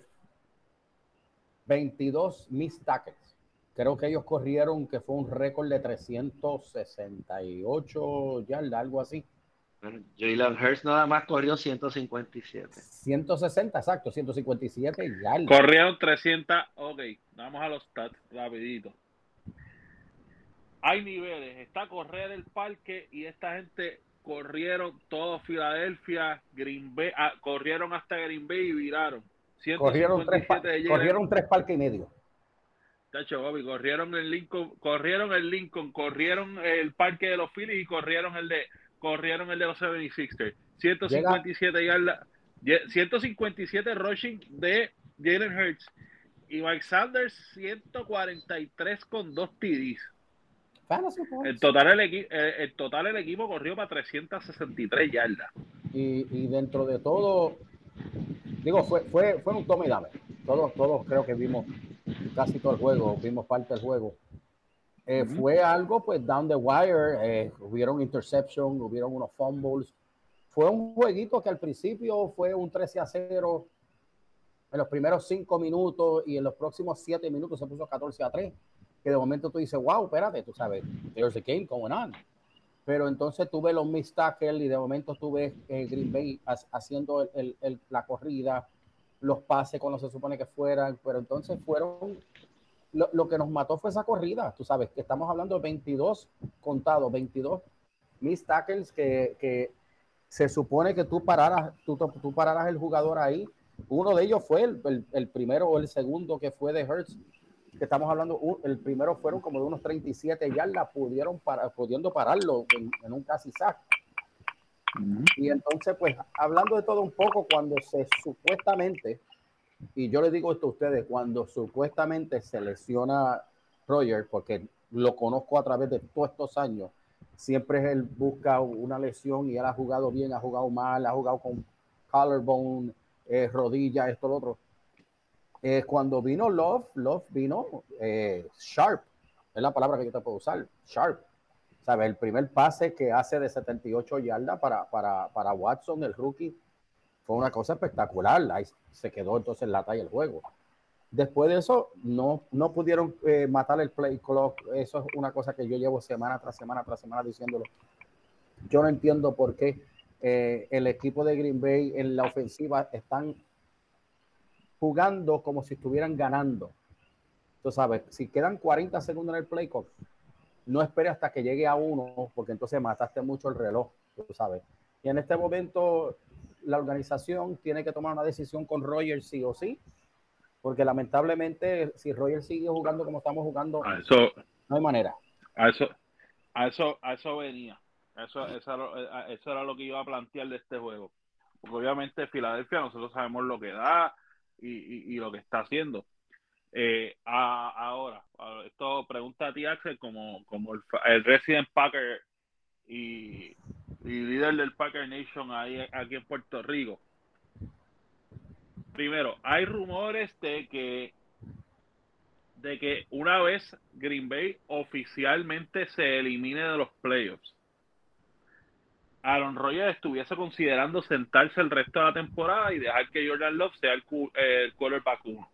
22 missed tackles. Creo que ellos corrieron que fue un récord de 368 yardas, algo así.
Bueno, Jalen Hurts nada más corrió 157.
160, exacto, 157 y ya.
Corrieron 300. Ok, vamos a los stats rapidito. Hay niveles. Está correr el parque y esta gente corrieron todo Filadelfia, Green Bay, ah, corrieron hasta Green Bay y viraron.
Corrieron tres, corrieron tres parques y medio.
Tacho, Bobby, corrieron el Lincoln, corrieron el Lincoln, corrieron el parque de los Phillies y corrieron el de corrieron el de los 76ers. 157 yardas, 157 rushing de Jalen Hurts y Mike Sanders 143 con dos TDs. El total, el, eh, el, total el equipo corrió para 363 yardas.
Y, y dentro de todo, digo, fue, fue, fue un tome y dame. Todos, todos creo que vimos casi todo el juego, vimos parte del juego. Eh, fue algo, pues, down the wire, eh, hubieron interception, hubieron unos fumbles. Fue un jueguito que al principio fue un 13 a 0 en los primeros 5 minutos y en los próximos 7 minutos se puso 14 a 3. Que de momento tú dices, wow, espérate, tú sabes, there's a game going on. Pero entonces tuve los missed tackles y de momento tuve eh, Green Bay haciendo el, el, la corrida, los pases cuando se supone que fueran, pero entonces fueron lo, que nos mató fue esa corrida, tú sabes, que estamos hablando de 22 contados, 22 mis tackles que, se supone que tú pararas, tú, tú pararas el jugador ahí. Uno de ellos fue el, primero o el segundo que fue de Hertz, que estamos hablando, el primero fueron como de unos 37 yardas, pudieron para, pudiendo pararlo en, un casi sack. Y entonces, pues, hablando de todo un poco, cuando se supuestamente y yo le digo esto a ustedes, cuando supuestamente se lesiona Roger, porque lo conozco a través de todos estos años, siempre él busca una lesión y él ha jugado bien, ha jugado mal, ha jugado con collarbone, eh, rodilla, esto, lo otro. Eh, cuando vino Love, Love vino eh, sharp, es la palabra que yo te puedo usar, sharp. ¿Sabes? El primer pase que hace de 78 yardas para, para, para Watson, el rookie, fue una cosa espectacular. Ahí se quedó entonces la talla del juego. Después de eso, no, no pudieron eh, matar el play clock. Eso es una cosa que yo llevo semana tras semana tras semana diciéndolo. Yo no entiendo por qué eh, el equipo de Green Bay en la ofensiva están jugando como si estuvieran ganando. Tú sabes, si quedan 40 segundos en el play clock, no espere hasta que llegue a uno, porque entonces mataste mucho el reloj, tú sabes. Y en este momento la organización tiene que tomar una decisión con Roger sí o sí, porque lamentablemente si Roger sigue jugando como estamos jugando,
eso,
no hay manera.
A eso, a eso, a eso venía. Eso, eso, era lo que iba a plantear de este juego. Porque obviamente Filadelfia nosotros sabemos lo que da y, lo que está haciendo. Eh, ahora, esto pregunta a ti, Axel, como, como el, el Resident Packer y, y líder del Packer Nation ahí, aquí en Puerto Rico. Primero, hay rumores de que de que una vez Green Bay oficialmente se elimine de los playoffs, Aaron Rodgers estuviese considerando sentarse el resto de la temporada y dejar que Jordan Love sea el, el quarterback uno.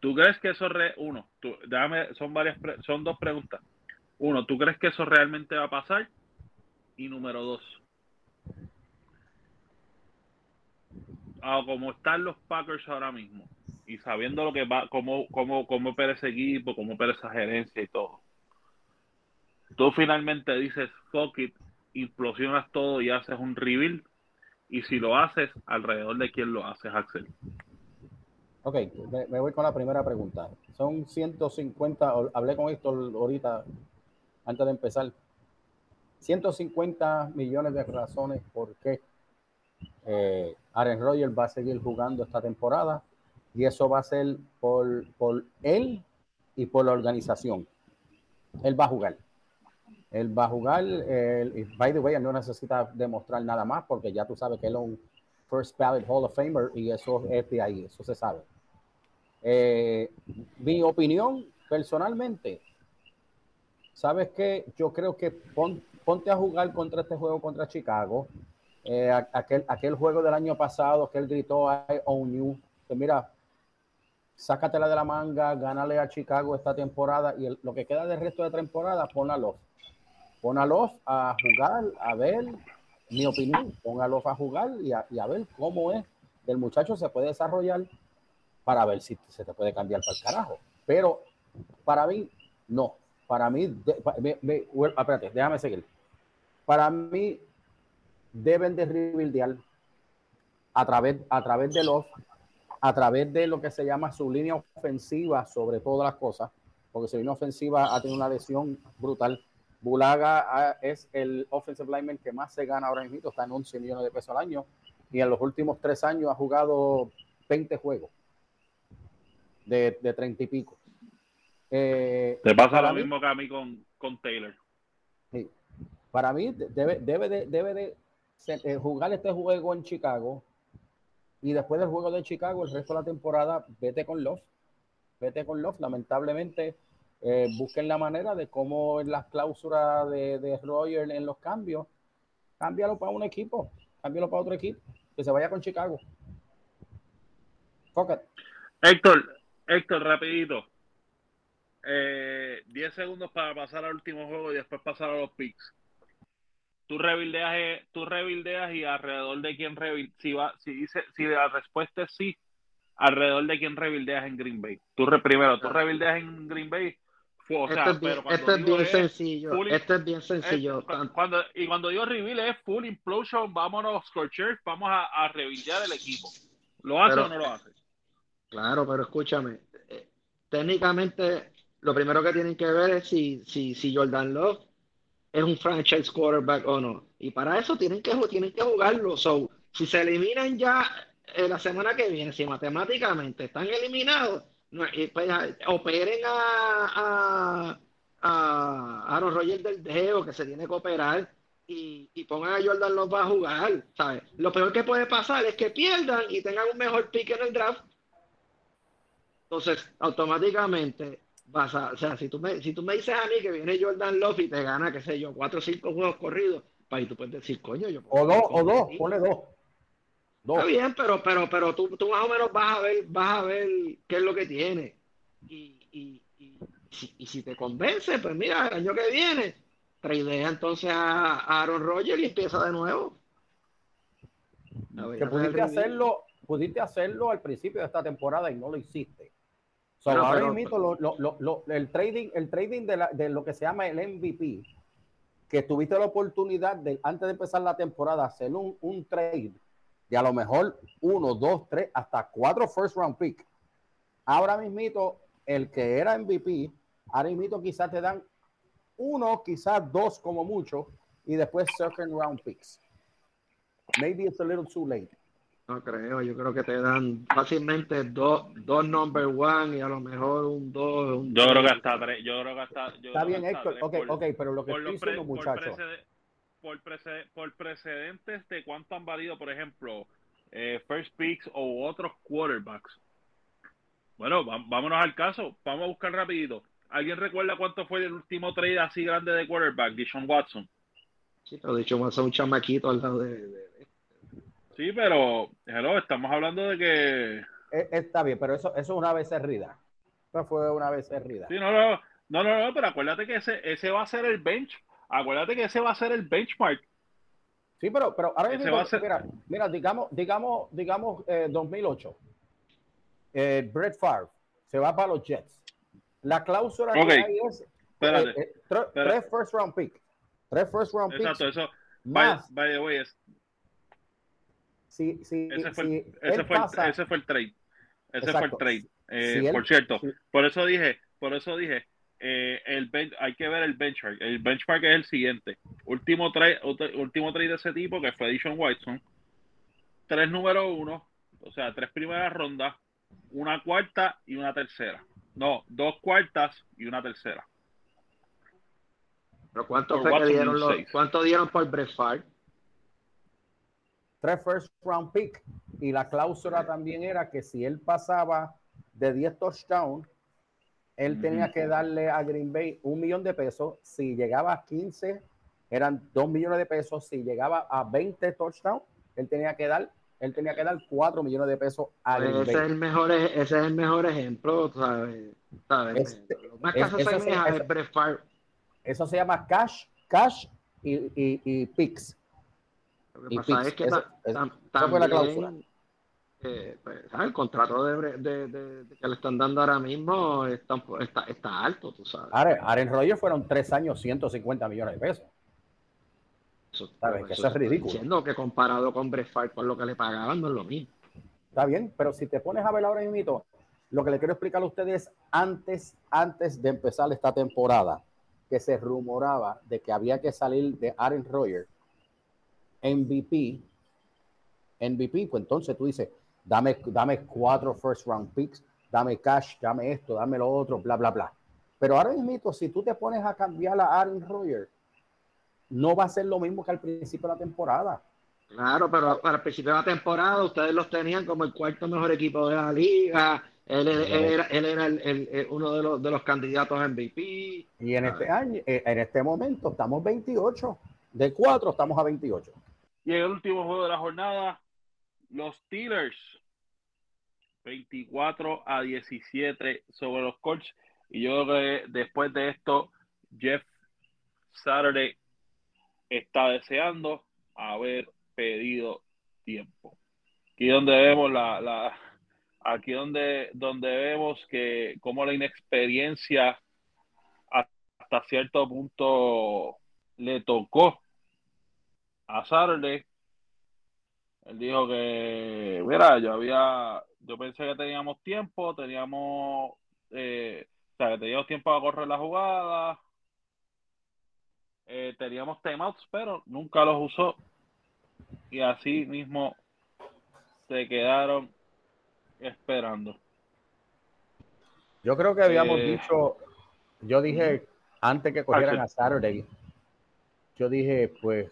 ¿Tú crees que eso re uno? Tú, son varias, son dos preguntas. Uno, ¿tú crees que eso realmente va a pasar? Y número dos, como están los Packers ahora mismo y sabiendo lo que va, cómo, cómo, cómo opera ese equipo, cómo opera esa gerencia y todo, tú finalmente dices, fuck it, implosionas todo y haces un rebuild. Y si lo haces, alrededor de quién lo haces, Axel.
Ok, me, voy con la primera pregunta. Son 150, hablé con esto ahorita, antes de empezar. 150 millones de razones por qué eh, Aaron Rodgers va a seguir jugando esta temporada y eso va a ser por, por él y por la organización. Él va a jugar. Él va a jugar. by the way, él no necesita demostrar nada más porque ya tú sabes que él es un First Ballot Hall of Famer y eso es de ahí, eso se sabe. Eh, mi opinión personalmente, ¿sabes qué? Yo creo que pon, ponte a jugar contra este juego contra Chicago. Eh, aquel, aquel juego del año pasado que él gritó I own you. Que mira, sácatela de la manga, gánale a Chicago esta temporada y lo que queda del resto de temporada, ponla pon a a jugar, a ver, mi opinión, pon a jugar y a, y a ver cómo es del muchacho se puede desarrollar para ver si se te puede cambiar para el carajo. Pero para mí, no. Para mí, de, déjame seguir. Para mí, deben de rebuildear a través, a través de los, a través de lo que se llama su línea ofensiva sobre todas las cosas, porque su línea ofensiva ha tenido una lesión brutal. Bulaga ah, es el offensive lineman que más se gana ahora mismo, está en 11 millones de pesos al año y en los últimos tres años ha jugado 20 juegos de, de 30 y pico.
Eh, Te pasa lo mí, mismo que a mí con, con Taylor.
Sí. Para mí debe, debe de, debe de eh, jugar este juego en Chicago y después del juego de Chicago, el resto de la temporada, vete con Love. Vete con Love. Lamentablemente, eh, busquen la manera de cómo en las cláusulas de, de Roger en los cambios, cámbialo para un equipo, cámbialo para otro equipo, que se vaya con Chicago.
Héctor, Héctor, rapidito. 10 eh, segundos para pasar al último juego y después pasar a los picks. Tú rebildeas, eh, tú rebildeas y alrededor de quién rebildeas, si, va, si, dice, si la respuesta es sí, alrededor de quién rebildeas en Green Bay. Tú primero, tú rebildeas en Green Bay.
O sea, esto es bien, esto es bien sencillo. esto es bien sencillo.
cuando, y cuando digo rebuild es full implosion, vámonos, Scorchers, vamos a, a rebuildear el equipo. ¿Lo hace o no lo hace?
Claro, pero escúchame. Eh, técnicamente, lo primero que tienen que ver es si, si, si Jordan Love es un franchise quarterback o no. Y para eso tienen que, tienen que jugarlo. So, si se eliminan ya eh, la semana que viene, si matemáticamente están eliminados, operen a, a, a Aaron Rodgers del dedo que se tiene que operar y, y pongan a Jordan Love a jugar. ¿sabes? Lo peor que puede pasar es que pierdan y tengan un mejor pick en el draft. Entonces, automáticamente vas a, o sea, si tú me, si tú me dices a mí que viene Jordan Love y te gana, qué sé yo, cuatro o cinco juegos corridos, pues tú puedes decir, coño, yo.
O dos, o dos, ponle dos.
Dos. Está bien, pero, pero, pero tú, tú más o menos vas a ver, vas a ver qué es lo que tiene. Y, y, y, si, y si te convence, pues mira, el año que viene, traidea entonces a, a Aaron Rodgers y empieza de nuevo.
Que pudiste hacerlo, pudiste hacerlo al principio de esta temporada y no lo hiciste. So, ahora mismo lo, lo, lo, el trading, el trading de, la, de, lo que se llama el MVP, que tuviste la oportunidad de antes de empezar la temporada hacer un, un trade de a lo mejor uno, dos, tres, hasta cuatro first round pick. Ahora mismo el que era MVP, ahora mismo quizás te dan uno, quizás dos como mucho, y después second round picks. Maybe it's a little too late.
No creo, yo creo que te dan fácilmente dos, dos number one y a lo mejor un dos. Un
yo creo que hasta tres. Yo creo que hasta.
Está bien, Héctor. Ok, por, ok, pero lo que estoy diciendo, muchachos.
Por, preced, por, precedentes de cuánto han valido, por ejemplo, eh, first picks o otros quarterbacks. Bueno, vámonos al caso. Vamos a buscar rapidito. ¿Alguien recuerda cuánto fue el último trade así grande de quarterback? Dishon Watson.
Sí, pero Dishon Watson es un chamaquito al lado de, de
Sí, pero hello, estamos hablando de que.
E, está bien, pero eso, eso es una vez Eso fue una vez becerrida.
Sí, no, no, no, no, no, pero acuérdate que ese, ese va a ser el bench. Acuérdate que ese va a ser el benchmark.
Sí, pero, pero ahora mismo, ser... mira, mira, digamos, digamos, digamos, eh, 2008. Eh, Brett Favre se va para los Jets. La cláusula
okay. que hay es espérate,
eh, eh, tres first round pick. Tres first round picks.
Exacto, eso. Más, by, by the way, es,
si, si,
ese, fue, si ese, fue pasa, el, ese fue el trade. Ese exacto. fue el trade. Eh, si él, por cierto, por eso dije, por eso dije, eh, el bench, hay que ver el benchmark. El benchmark es el siguiente. Último trade, último trade de ese tipo que fue Edition Whiteson. Tres número uno, o sea, tres primeras rondas, una cuarta y una tercera. No, dos cuartas y una tercera.
¿Pero cuánto, fue que dieron los, ¿cuánto dieron por Brett
tres first round pick y la cláusula también era que si él pasaba de 10 touchdowns, él tenía que darle a Green Bay un millón de pesos. Si llegaba a 15, eran dos millones de pesos. Si llegaba a 20 touchdowns, él tenía que dar, él tenía que dar 4 millones de pesos a
Green
ese
Bay. Es el mejor, ese es el mejor ejemplo, ¿sabes? ¿sabes? Este,
más es, eso, se, eso, eso se llama cash cash y, y, y picks.
Lo que pasa es que fue la cláusula. Eh, pues, el contrato de, de, de, que le están dando ahora mismo está, está, está alto, tú sabes.
Aaron Rodgers fueron tres años, 150 millones de pesos.
Eso, ¿Sabes? Que eso, es ridículo. Diciendo que comparado con Brett Favre por lo que le pagaban no es lo mismo.
Está bien, pero si te pones a ver ahora mismo, lo que le quiero explicar a ustedes antes, antes de empezar esta temporada, que se rumoraba de que había que salir de Aaron Rodgers MVP, MVP, pues entonces tú dices, dame, dame cuatro first round picks, dame cash, dame esto, dame lo otro, bla, bla, bla. Pero ahora mismo, si tú te pones a cambiar a Aaron Rodgers, no va a ser lo mismo que al principio de la temporada.
Claro, pero para el principio de la temporada ustedes los tenían como el cuarto mejor equipo de la liga. Él, era, él era el, uno de los, de los candidatos a MVP.
Y en este año, eh, en este momento, estamos 28. De 4 estamos a 28.
Y el último juego de la jornada, los Steelers 24 a 17 sobre los Colts. Y yo creo que después de esto, Jeff Saturday está deseando haber pedido tiempo. Aquí donde vemos la, la aquí donde, donde vemos que como la inexperiencia hasta cierto punto le tocó a Saturday él dijo que, mira, yo había, yo pensé que teníamos tiempo, teníamos, eh, o sea, que teníamos tiempo para correr la jugada, eh, teníamos timeouts, pero nunca los usó. Y así mismo se quedaron esperando.
Yo creo que habíamos eh, dicho, yo dije, antes que cogieran a Saturday, yo dije, pues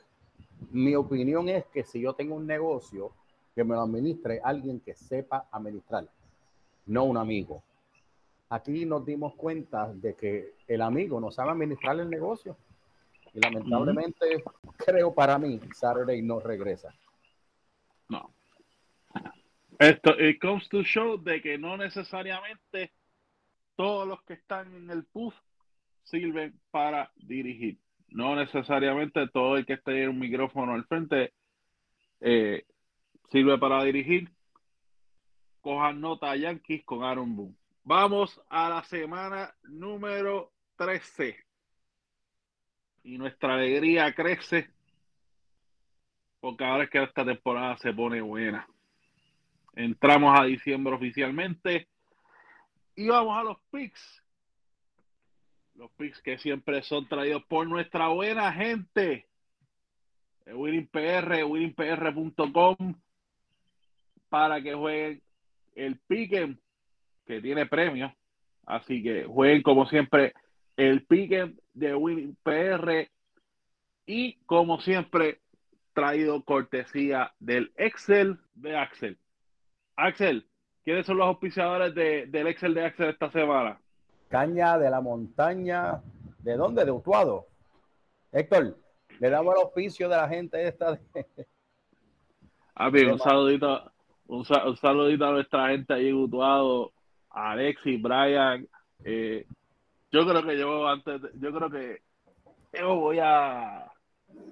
mi opinión es que si yo tengo un negocio, que me lo administre alguien que sepa administrar, no un amigo. Aquí nos dimos cuenta de que el amigo no sabe administrar el negocio. Y lamentablemente, creo para mí, Saturday no regresa.
No. Esto, it comes to show de que no necesariamente todos los que están en el puff sirven para dirigir no necesariamente todo el que esté en un micrófono al frente eh, sirve para dirigir. Cojan nota Yankees con Aaron Boone. Vamos a la semana número 13. Y nuestra alegría crece porque ahora es que esta temporada se pone buena. Entramos a diciembre oficialmente y vamos a los picks los picks que siempre son traídos por nuestra buena gente. WinningPR, winningpr.com para que jueguen el Piquen que tiene premio. Así que jueguen como siempre el Piquen de WinningPR y como siempre traído cortesía del Excel de Axel. Axel, ¿quiénes son los auspiciadores del Excel de Axel esta semana?
Caña de la montaña. ¿De dónde? De Utuado. Héctor, le damos el oficio de la gente esta. De...
un saludito, un, saludito a nuestra gente ahí en Utuado, a Alexis, Brian. Eh, yo creo que yo antes, yo creo que yo voy a,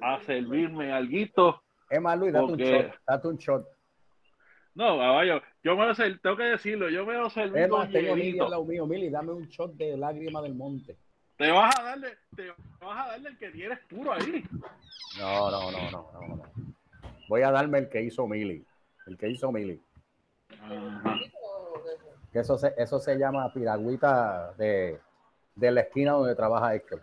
a servirme algo.
Es más, Luis, date un shot. Date un shot.
No, caballo, yo me lo sé, tengo que decirlo, yo me lo serví
es más, tengo lado mío, Mili, dame un shot de lágrima del monte.
Te vas a darle, te vas a darle el que tienes puro ahí.
No, no, no, no, no, no. Voy a darme el que hizo Mili, el que hizo Mili. Que eso se, eso se llama piragüita de, de la esquina donde trabaja Héctor.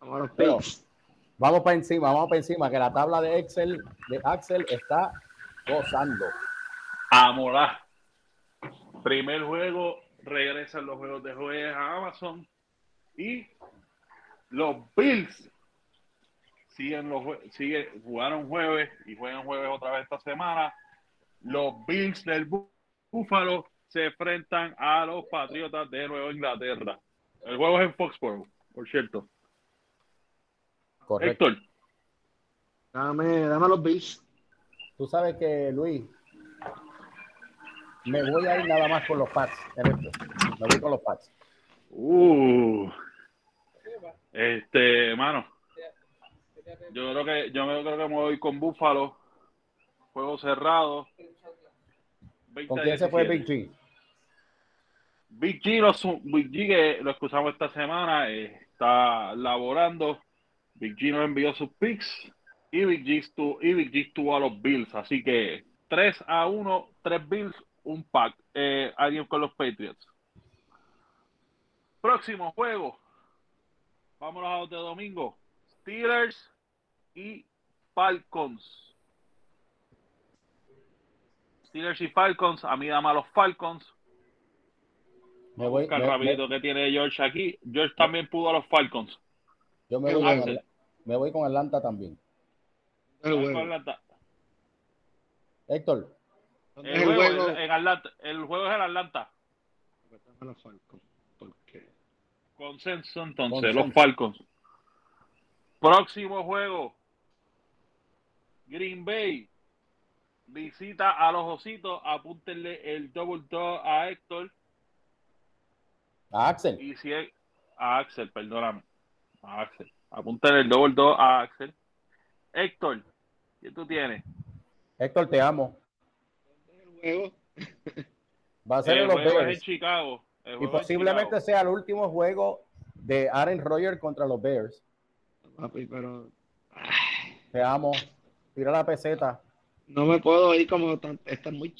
Vamos a los
Vamos para encima, vamos para encima, que la tabla de Excel de Axel está gozando.
Amorá. Primer juego, regresan los juegos de jueves a Amazon y los Bills siguen los siguen, jugaron jueves y juegan jueves otra vez esta semana. Los Bills del Búfalo se enfrentan a los Patriotas de Nueva Inglaterra. El juego es en Foxborough, por cierto.
Correcto. Héctor.
Dame, dame los Bills.
Tú sabes que, Luis, me voy a ir nada más con los Pats. Me voy con los Pats.
Uh, Este, mano. Yo creo que yo creo que me voy con Búfalo. Juego cerrado.
¿Con quién se fue Big G?
Big G, lo, Big G que lo escuchamos esta semana, eh, está laborando. Big G nos envió sus picks y Big G estuvo, y Big G estuvo a los Bills. Así que 3 a 1, 3 Bills, un pack. Eh, alguien con los Patriots. Próximo juego. Vámonos a los de domingo. Steelers y Falcons. Steelers y Falcons. A mí dame a los Falcons. Me voy, me, rapidito que tiene George aquí. George también pudo a los Falcons.
Yo me voy, con, me voy con Atlanta también.
El Atlanta.
Héctor.
El, juego, en Atlanta. el juego es en Atlanta. Consenso entonces, los Falcons. Próximo juego. Green Bay visita a los ositos. Apúntenle el double dog a Héctor.
A Axel.
Y si es, a Axel, perdóname. A Axel. Apúntenle el double dog a Axel. Héctor, ¿qué tú tienes?
Héctor, te amo.
El juego.
Va a ser
el
los
juego es en Chicago.
Y posiblemente sea el último juego de Aaron Rodgers contra los Bears.
Papi, pero.
Te amo. Tira la peseta.
No me puedo ir como tan. Está muy.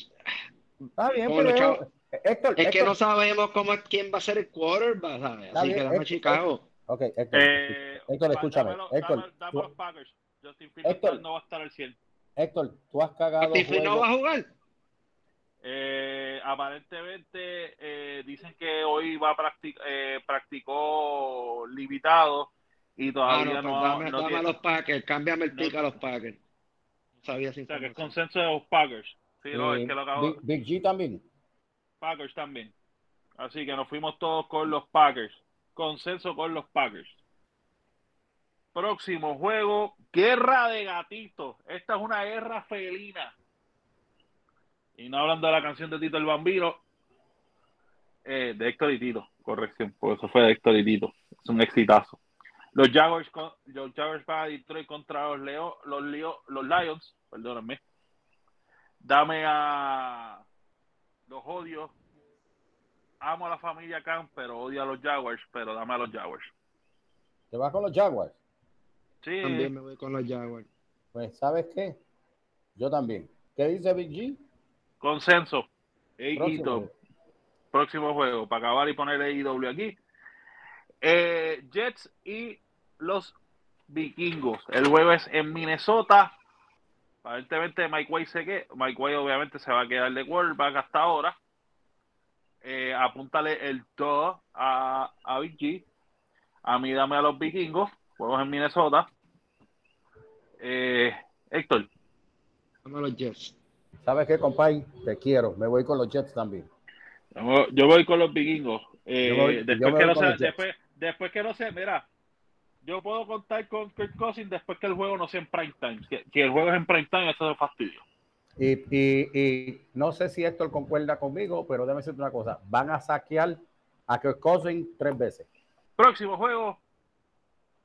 Está bien, pero.
Héctor, es que no sabemos cómo quién va a ser el quarterback, ¿sabes? Así que dame Chicago.
Ok, Héctor.
Eh,
Héctor, escúchame.
Dámelo,
Héctor,
dame, dame los Packers. Justin Fields no va a estar al 100.
Héctor, tú has cagado.
¿Justin no va a jugar?
Eh, aparentemente eh, dicen que hoy va a practicar, eh, practicó limitado y todavía
ah, no,
no,
pues dame,
no
dame
tiene,
a los Packers, cámbiame el pick a los Packers. No sabía si
o sea, que es consenso de los Packers. Sí, no, es que lo acabo...
Big, Big G también.
Packers también. Así que nos fuimos todos con los Packers. Consenso con los Packers. Próximo juego, guerra de gatitos. Esta es una guerra felina. Y no hablando de la canción de Tito el Bambino, eh, de Héctor y Tito, corrección, porque eso fue de Héctor y Tito. Es un exitazo. Los Jaguars, los Jaguars van a Detroit contra los, Leo, los, Leo, los Lions, perdóname. Dame a los odios. Amo a la familia Khan, pero odio a los Jaguars, pero dame a los Jaguars.
¿Te vas con los Jaguars?
Sí.
También me voy con los Jaguars.
Pues, ¿sabes qué? Yo también. ¿Qué dice Big G?
Consenso.
Próximo.
Próximo juego. Para acabar y poner AEW aquí. Eh, Jets y los vikingos. El juego es en Minnesota. Aparentemente Mike White se que Mike White obviamente se va a quedar de quarterback hasta ahora. Eh, apúntale el 2 a, a Big G. A mí dame a los vikingos. Juegos en Minnesota. Eh, Héctor.
Dame a los Jets.
¿Sabes qué, compadre? Te quiero. Me voy con los Jets también.
Yo voy con los vikingos. Eh,
voy-
después, que no sea, después, después que no mira, yo puedo contar con Kirk Cousins después que el juego no sea en prime time. Si, si el juego es en prime time, eso es fastidio.
Y, no sé si Héctor concuerda conmigo, pero déjame decirte una cosa. Van a saquear a Kirk tres veces.
Próximo juego,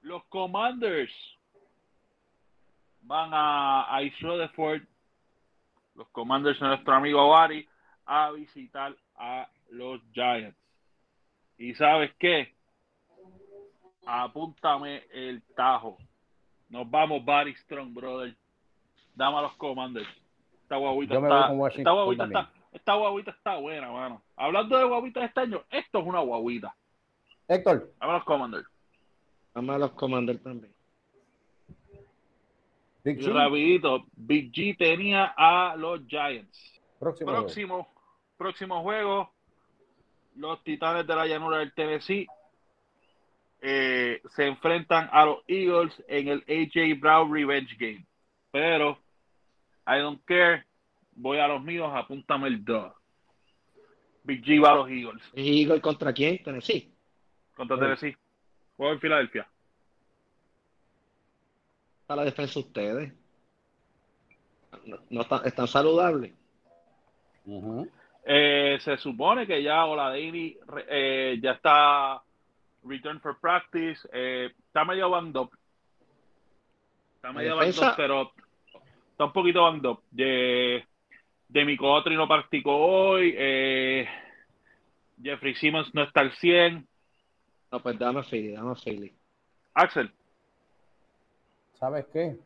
los Commanders van a, a Ford, los Commanders de nuestro amigo Avari, a visitar a los Giants. ¿Y sabes qué? Apúntame el tajo. Nos vamos, Barry Strong, brother. Dame a los Commanders. Esta guaguita
Yo me voy
está, esta guaguita está, esta guaguita está buena, mano. Hablando de guaguitas este año, esto es una guaguita.
Héctor,
Dame a los Commanders.
Dame a los Commanders también.
Big
Y
G,
rapidito, Big G tenía a los Giants.
próximo. juego.
Próximo, próximo juego, los Titanes de la Llanura del Tennessee eh, se enfrentan a los Eagles en el AJ Brown Revenge Game. Pero, I don't care, voy a los míos, apúntame el 2. Big G va a los Eagles
¿Y Eagle contra quién? Tennessee.
contra. Tennessee. Juego en Filadelfia.
Está la defensa de ustedes. No, no están, están saludables.
Eh, se supone que ya Oladini eh, ya está return for practice. Eh, está medio banged up. Está medio up, pero está un poquito banged up. De, de mi Otri no practicó hoy. Eh, Jeffrey Simmons no está al 100.
No, pues dame Philly, dame Philly.
Axel,
¿Sabes qué?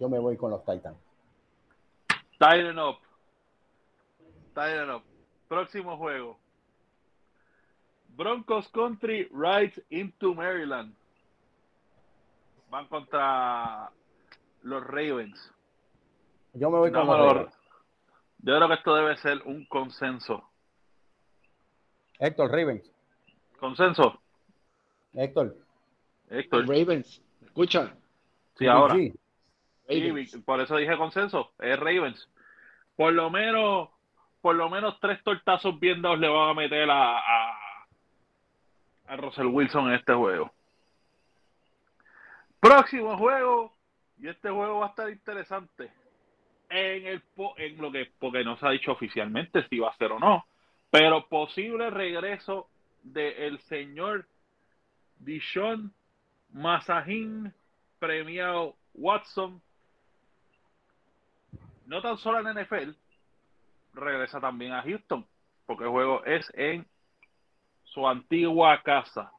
Yo me voy con los Titans.
Tighten up. Tighten up. Próximo juego. Broncos Country rides into Maryland. Van contra los Ravens.
Yo me voy con los. Ravens.
Yo creo que esto debe ser un consenso.
Héctor Ravens.
¿Consenso?
Héctor.
Héctor.
Ravens, escucha.
Sí, ahora. Sí, por eso dije consenso. Es Ravens. Por lo menos, por lo menos tres tortazos bien dados le van a meter a, a, a Russell Wilson en este juego. Próximo juego. Y este juego va a estar interesante. En el en lo que, porque no se ha dicho oficialmente si va a ser o no. Pero posible regreso del señor Dishon Masahin premiado Watson no tan solo en NFL, regresa también a Houston, porque el juego es en su antigua casa.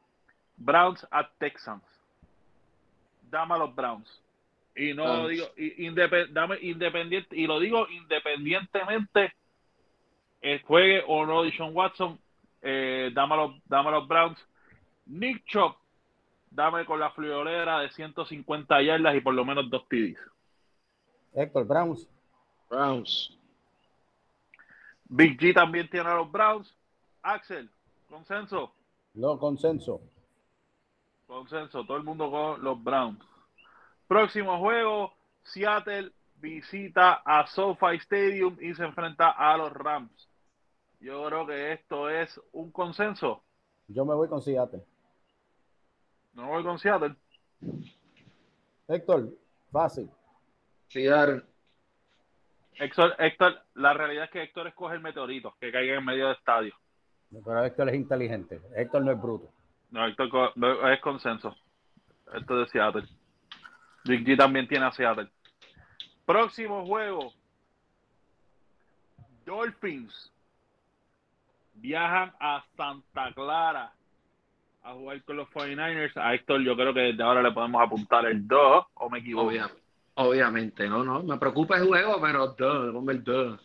Browns at Texans. Dame a los Browns. Y no
Browns.
digo, y- independ- dame independiente, y lo digo independientemente el juegue o no Dishon Watson, eh, dame, a los, dame los Browns. Nick Chop, dame con la friolera de 150 yardas y por lo menos dos TDs.
Héctor Browns.
Browns.
Big G también tiene a los Browns. Axel, consenso.
No consenso.
Consenso, todo el mundo con los Browns. Próximo juego, Seattle visita a SoFi Stadium y se enfrenta a los Rams. Yo creo que esto es un consenso.
Yo me voy con Seattle.
No voy con Seattle.
Héctor, fácil.
Seattle.
Héctor, Héctor, la realidad es que Héctor escoge el meteorito que caiga en medio del estadio.
Pero Héctor es inteligente. Héctor no es bruto.
No, Héctor no, es consenso. Esto es de Seattle. Big G también tiene a Seattle. Próximo juego. Dolphins viajan a Santa Clara a jugar con los 49ers. A Héctor yo creo que desde ahora le podemos apuntar el 2 o me equivoco.
Obvia- obviamente, no, no. Me preocupa el juego, pero duh, ponme el duh.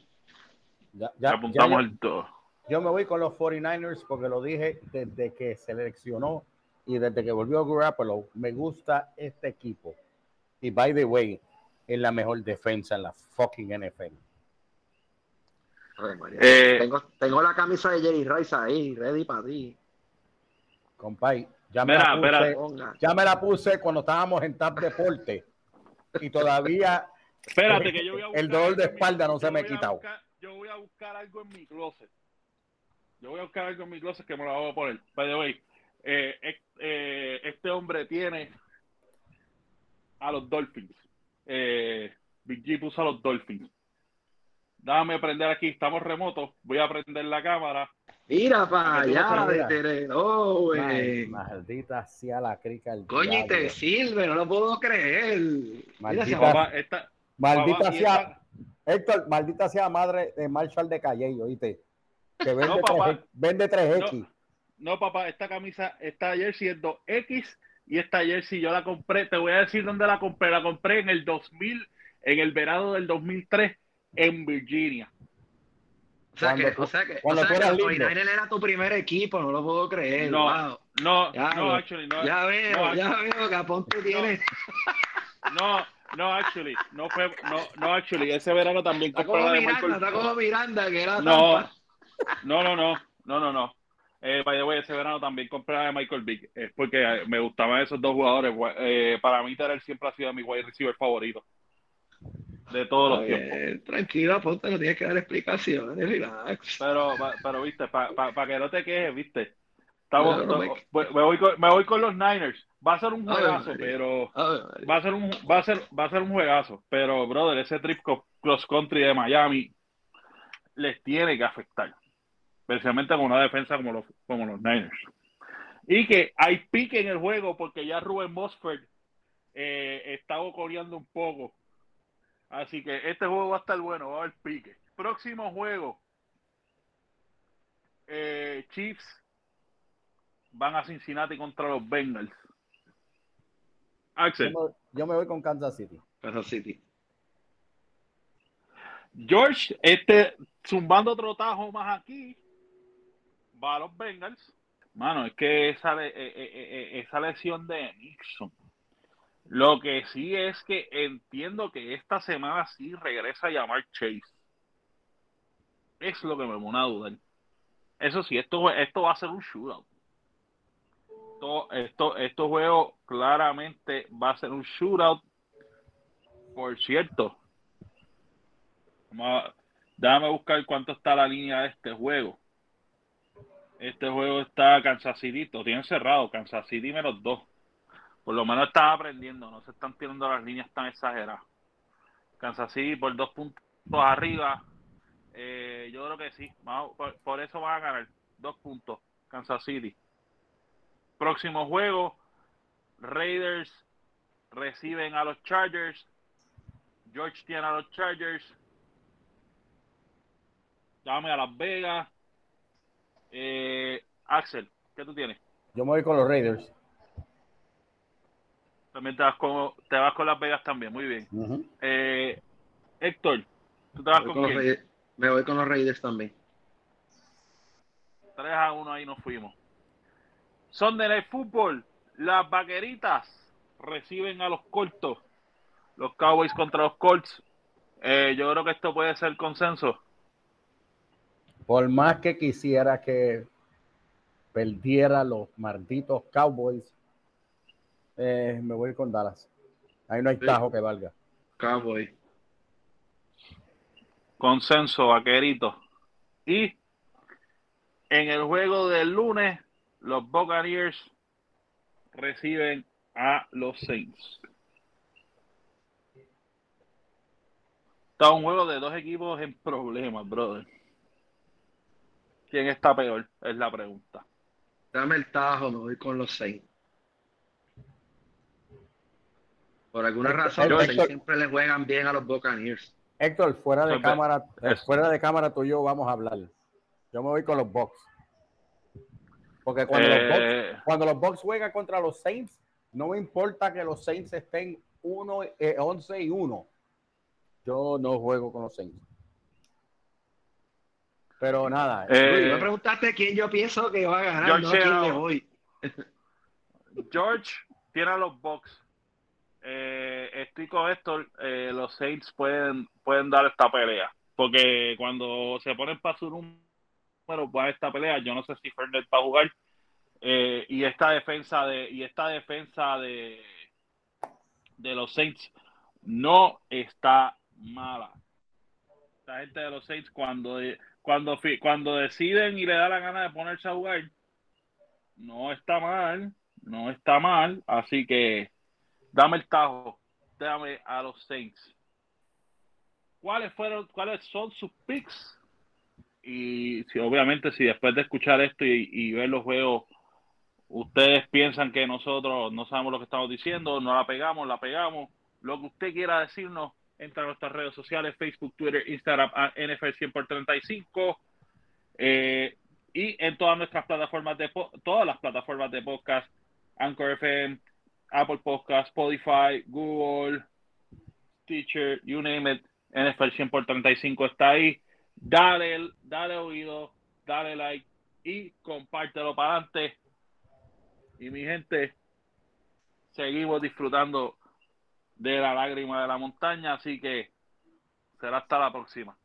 Ya,
Le
ya-
apuntamos
ya-
el 2.
Yo me voy con los 49ers porque lo dije desde que seleccionó y desde que volvió Garoppolo. Me gusta este equipo. Y by the way, es la mejor defensa en la fucking NFL.
Ay, María.
Eh,
tengo, tengo la camisa de Jerry Rice ahí, ready para ti.
Compay, ya me,
Mira,
la puse,
mira.
Ya me la puse cuando estábamos en TAP Deporte. Y todavía
Espérate que yo voy a buscar
El dolor de
mi-
espalda no se me ha quitado.
buscar- yo voy a buscar algo en mi closet. Yo voy a buscar algo en mi closet que me lo voy a poner. By the way, eh, eh, este hombre tiene a los Dolphins. Eh, Big G puso a los Dolphins. Déjame prender aquí, estamos remotos. Voy a prender la cámara.
Mira para allá, güey.
Ay, maldita sea la crica el
Coño, y te sirve, no lo puedo creer.
Maldita-
Papá, esta,
Maldita
papá,
sea,
esta-
Héctor, maldita sea madre de Marshall de Calle, oíste. Que vende,
No, papá.
3, vende 3X.
No, papá, esta camisa, esta jersey es 2X y esta jersey yo la compré, te voy a decir dónde la compré, la compré en el 2000, en el verano del 2003 en Virginia.
O sea que,
Cuando-
o sea que, o
cuando
sea
tú
que
eras
los
lindo.
49ers era tu primer equipo, no lo puedo creer.
No.
wow.
No,
Ya,
no, actually, no,
Ya veo,
no,
ya veo que Aponte tiene.
no, no, actually, no fue, no, no, actually, ese verano también
Está
compré
como
la de
Miranda,
Michael.
está como Miranda, que era
No,
Tampa.
no, no, no, no, no, no. Eh, by the way, ese verano también compré de Michael Vick. Es porque eh, me gustaban esos dos jugadores. Eh, para mí, Terrell siempre ha sido mi wide receiver favorito. De todos los tiempos.
Tranquilo, Aponte, no tienes que dar explicaciones, relax.
Pero, pa- pero viste, para que no te quejes, viste. Estamos,
No, no me-
voy con, me voy con los Niners. Va a ser un juegazo, pero va a ser un va a ser va a ser un juegazo, pero brother, ese trip cross country de Miami les tiene que afectar. Especialmente con una defensa como los, como los Niners. Y que hay pique en el juego porque ya Ruben Mosford eh, está coreando un poco. Así que este juego va a estar bueno, va a haber pique. Próximo juego. Eh, Chiefs van a Cincinnati contra los Bengals. Axel.
Yo me, voy con Kansas City.
Kansas City.
George, este, zumbando otro tajo más aquí, va a los Bengals. Mano, es que esa, eh, eh, eh, esa lesión de Nixon. Lo que sí es que entiendo que esta semana sí regresa a llamar Chase. Es lo que me pone a dudar. Eso sí, esto, esto va a ser un shootout. Esto, esto, estos juegos claramente va a ser un shootout. Por cierto, vamos déjame buscar cuánto está la línea de este juego. Este juego está Kansas City, lo tienen cerrado, Kansas City menos dos. Por lo menos están aprendiendo, no se están tirando las líneas tan exageradas. Kansas City por dos puntos arriba. Eh, yo creo que sí, por, eso van a ganar dos puntos. Kansas City. Próximo juego, Raiders reciben a los Chargers. George tiene a los Chargers. Dame a Las Vegas. Eh, Axel, ¿qué tú tienes?
Yo me voy con los Raiders.
También te vas con, te vas con Las Vegas también, muy bien. eh, Héctor, ¿tú te vas con, quién?
Me voy con los Raiders también.
3 a 1 ahí nos fuimos. Son de fútbol. Las vaqueritas reciben a los cortos. Los Cowboys contra los Colts. Eh, yo creo que esto puede ser consenso.
Por más que quisiera que perdiera los malditos Cowboys, eh, me voy con Dallas. Ahí no hay tajo que valga.
Cowboy.
Consenso, vaquerito. Y en el juego del lunes, los Buccaneers reciben a los Saints. Está un juego de dos equipos en problemas, brother. ¿Quién está peor? Es la pregunta.
Dame el tajo, me voy con los Saints. Por alguna razón, siempre le juegan bien a los Buccaneers.
Héctor, fuera de cámara, fuera de cámara tú y yo vamos a hablar. Yo me voy con los Bucks. Porque cuando, los Bucks, eh. cuando los Bucks juegan contra los Saints, no me importa que los Saints estén 1, 11 eh, y 1. Yo no juego con los Saints. Pero nada.
me preguntaste quién yo pienso que va a ganar, George, no quién le voy.
George tiene a los Bucks eh, estoy con esto, eh, los Saints pueden, pueden dar esta pelea. Porque cuando se ponen para su número para esta pelea, yo no sé si Fernet va a jugar. Eh, y esta defensa de, y esta defensa de, de los Saints no está mala. Esta gente de los Saints cuando, cuando, cuando deciden y le da la gana de ponerse a jugar, no está mal, no está mal, así que dame el tajo, dame a los Saints. ¿Cuáles fueron, cuáles son sus picks? Y si obviamente si después de escuchar esto y, ver los juegos, ustedes piensan que nosotros no sabemos lo que estamos diciendo, no la pegamos, la pegamos, lo que usted quiera decirnos, entra a nuestras redes sociales, Facebook, Twitter, Instagram, NFL 100 por 35. Eh, y en todas nuestras plataformas de todas las plataformas de podcast, Anchor FM, Apple Podcast, Spotify, Google, Teacher, you name it, NFL 100 por 35 está ahí. Dale, dale oído, dale like y compártelo para adelante. Y mi gente, seguimos disfrutando de la lágrima de la montaña, así que será hasta la próxima.